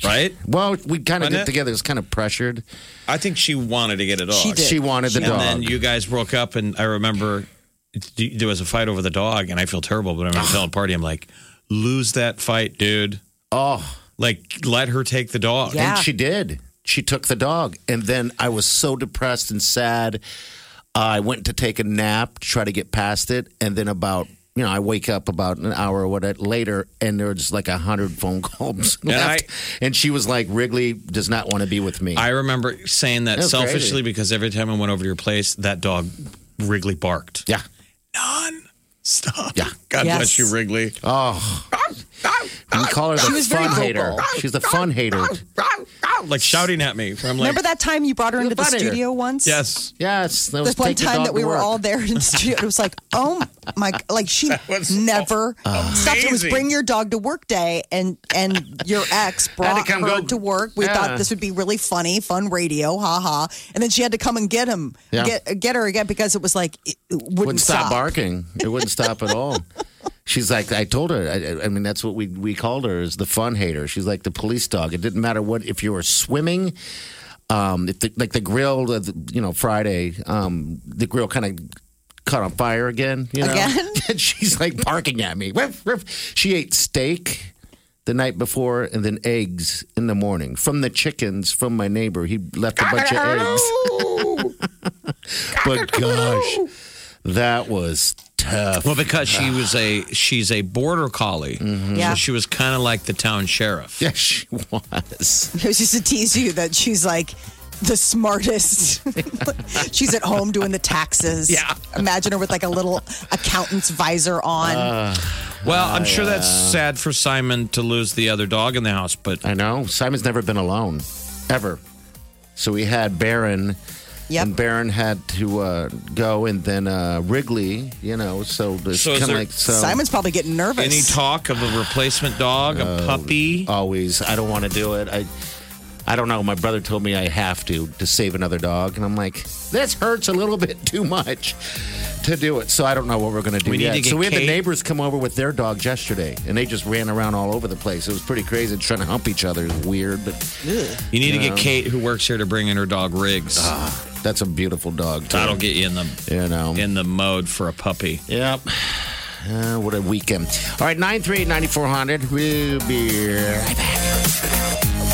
right? Well, we kind of Wasn't did it? together. It was kind of pressured. I think she wanted to get a dog. She did. She wanted the and dog. And then you guys broke up, and I remember there was a fight over the dog, and I feel terrible. But I remember telling Party, I'm like, lose that fight, dude. oh, Like, let her take the dog. Yeah. And she did. She took the dog. And then I was so depressed and sad. I went to take a nap to try to get past it. And then about, you know, I wake up about an hour or whatever later and there's like a hundred phone calls left. and she was like, Wrigley does not want to be with me. I remember saying that That selfishly crazy. because every time I went over to your place, that dog Wrigley barked. yeah. Non stop. Yeah. God Yes. bless you, Wrigley. Oh. Ah. We call her the She fun hater. She's the fun hater. Like shouting at me. I'm like, Remember that time you brought her into the funny. studio once? yes. Yes. That was This one take the time dog that we were work. all there in the studio, it was like, oh my, like she was so never stopped. It was amazing. bring your dog to work day, and and your ex brought come her go- to work. We Yeah. thought this would be really funny, fun radio, ha ha. And then she had to come and get him, Yeah. get get her again because it was like it wouldn't, wouldn't stop, barking. It wouldn't stop at all. She's like, I told her. I, I mean, that's what we we called her is the fun hater. She's like the police dog. It didn't matter what if you were swimming, um, if the, like the grill, uh, the, you know, Friday, um, the grill kind of caught on fire again. You know, Again? and she's like barking at me. Riff, riff. She ate steak the night before and then eggs in the morning from the chickens from my neighbor. He left a bunch of eggs. but gosh, That was tough. Well, because she was a she's a border collie, Yeah. so she was kind of like the town sheriff. Yes, she was. It was just to tease you that she's like the smartest. she's at home doing the taxes. Yeah. Imagine her with like a little accountant's visor on. Uh, Well, I'm sure that's sad for Simon to lose the other dog in the house, but I know. Simon's never been alone, ever. So we had Baron. Yep. And Baron had to uh, go, and then uh, Wrigley, you know, so it's So is kind of there- like so. Simon's probably getting nervous. any talk of a replacement dog, a puppy? always, I don't want to do it. I, I don't know. My brother told me I have to to save another dog, and I'm like, this hurts a little bit too much to do it. So I don't know what we're going to do We need yet. to get so we had the Kate- neighbors come over with their dogs yesterday, and they just ran around all over the place. It was pretty crazy, trying to hump each other. It was weird, but You need to get Kate, who works here, to bring in her dog Riggs. That's a beautiful dog. Too. That'll get you in the you know. in the mode for a puppy. Yep. Uh, what a weekend. All right, 938 9400. We'll be right back.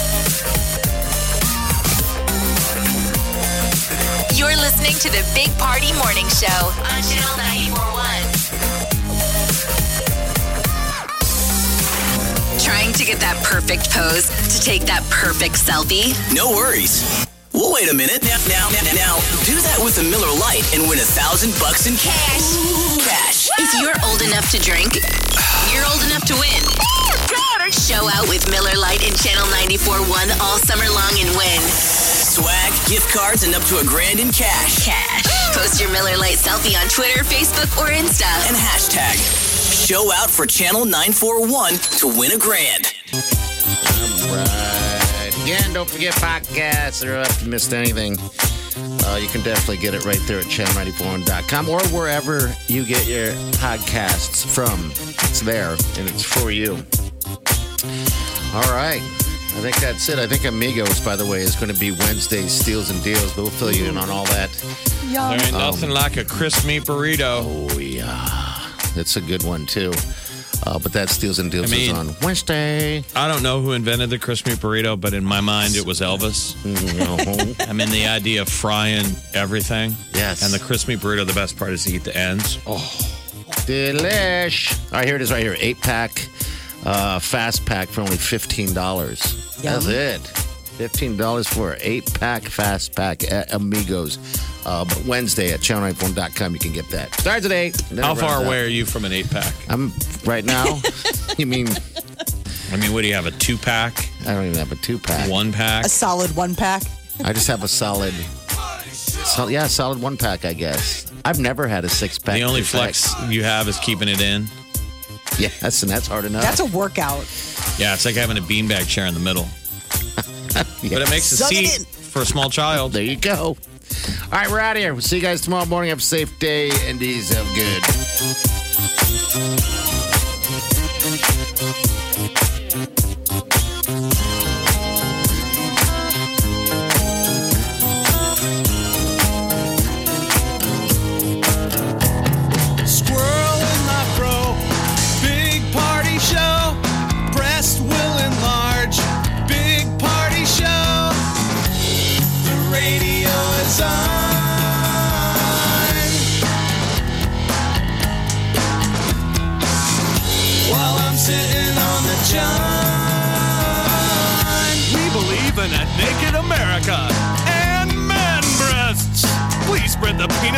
You're listening to the Big Party Morning Show on Channel 941. Trying to get that perfect pose to take that perfect selfie? No worries. Well, wait a minute. Now, now, now, now, do that with a Miller Lite and win a thousand bucks in cash. Cash. If you're old enough to drink, you're old enough to win. Show out with Miller Lite and Channel 94.1 all summer long and win. Swag, gift cards, and up to a grand in cash. Cash. Post your Miller Lite selfie on Twitter, Facebook, or Insta. And hashtag show out for Channel 941 to win a grand. Right. Again, don't forget podcasts. Or if you missed anything, uh, you can definitely get it right there at channel94.com or wherever you get your podcasts from. It's there and it's for you. All right. I think that's it. I think Amigos, by the way, is going to be Wednesday's Steals and Deals, but we'll fill you in on all that. There ain't nothing like a crisp meat burrito. Oh, yeah. That's a good one, too. Uh, but that Steals and Deals I mean- is on Wednesday. I don't know who invented the crispy burrito, but in my mind, it was Elvis. Mhm. I mean, the idea of frying everything. Yes. And the crispy burrito, the best part is to eat the ends. Oh, Delish. All right, here it is right here. Eight pack, uh, fast pack for only $15. That's it. $15 for an eight pack fast pack at Amigos. Uh, but Wednesday at channel94.com, you can get that. Starts at 8. how far runs out. away are you from an eight pack? I'm right now. you mean, I mean, what do you have? A two pack? I don't even have a two pack. One pack? a solid one pack. I just have a solid, sol- yeah, solid one pack, I guess. I've never had a six pack. The only two pack. flex you have is keeping it in. Yes, and that's hard enough. That's a workout. Yeah, it's like having a beanbag chair in the middle. But it makes a Suck it seat in. for a small child. There you go. All right, we're out of here. We'll see you guys tomorrow morning. Have a safe day and ease of good.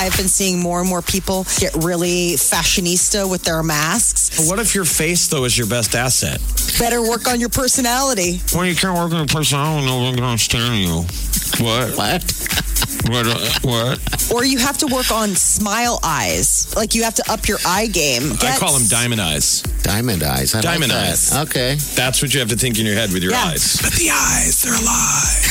I've been seeing more and more people get really fashionista with their masks. But What if your face, though, is your best asset? Better work on your personality. Well, you can't work on a place I don't know. I'm going to understand you. What? What? What? uh, What? Or you have to work on smile eyes. Like you have to up your eye game. I call them diamond eyes. Diamond eyes. I Diamond like that. eyes. Okay. That's what you have to think in your head with your Yeah. eyes. But the eyes, they're alive.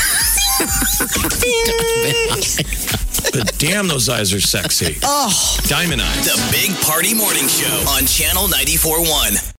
But damn, those eyes are sexy. Oh. Diamond eyes. The Big Party Morning Show on Channel 941.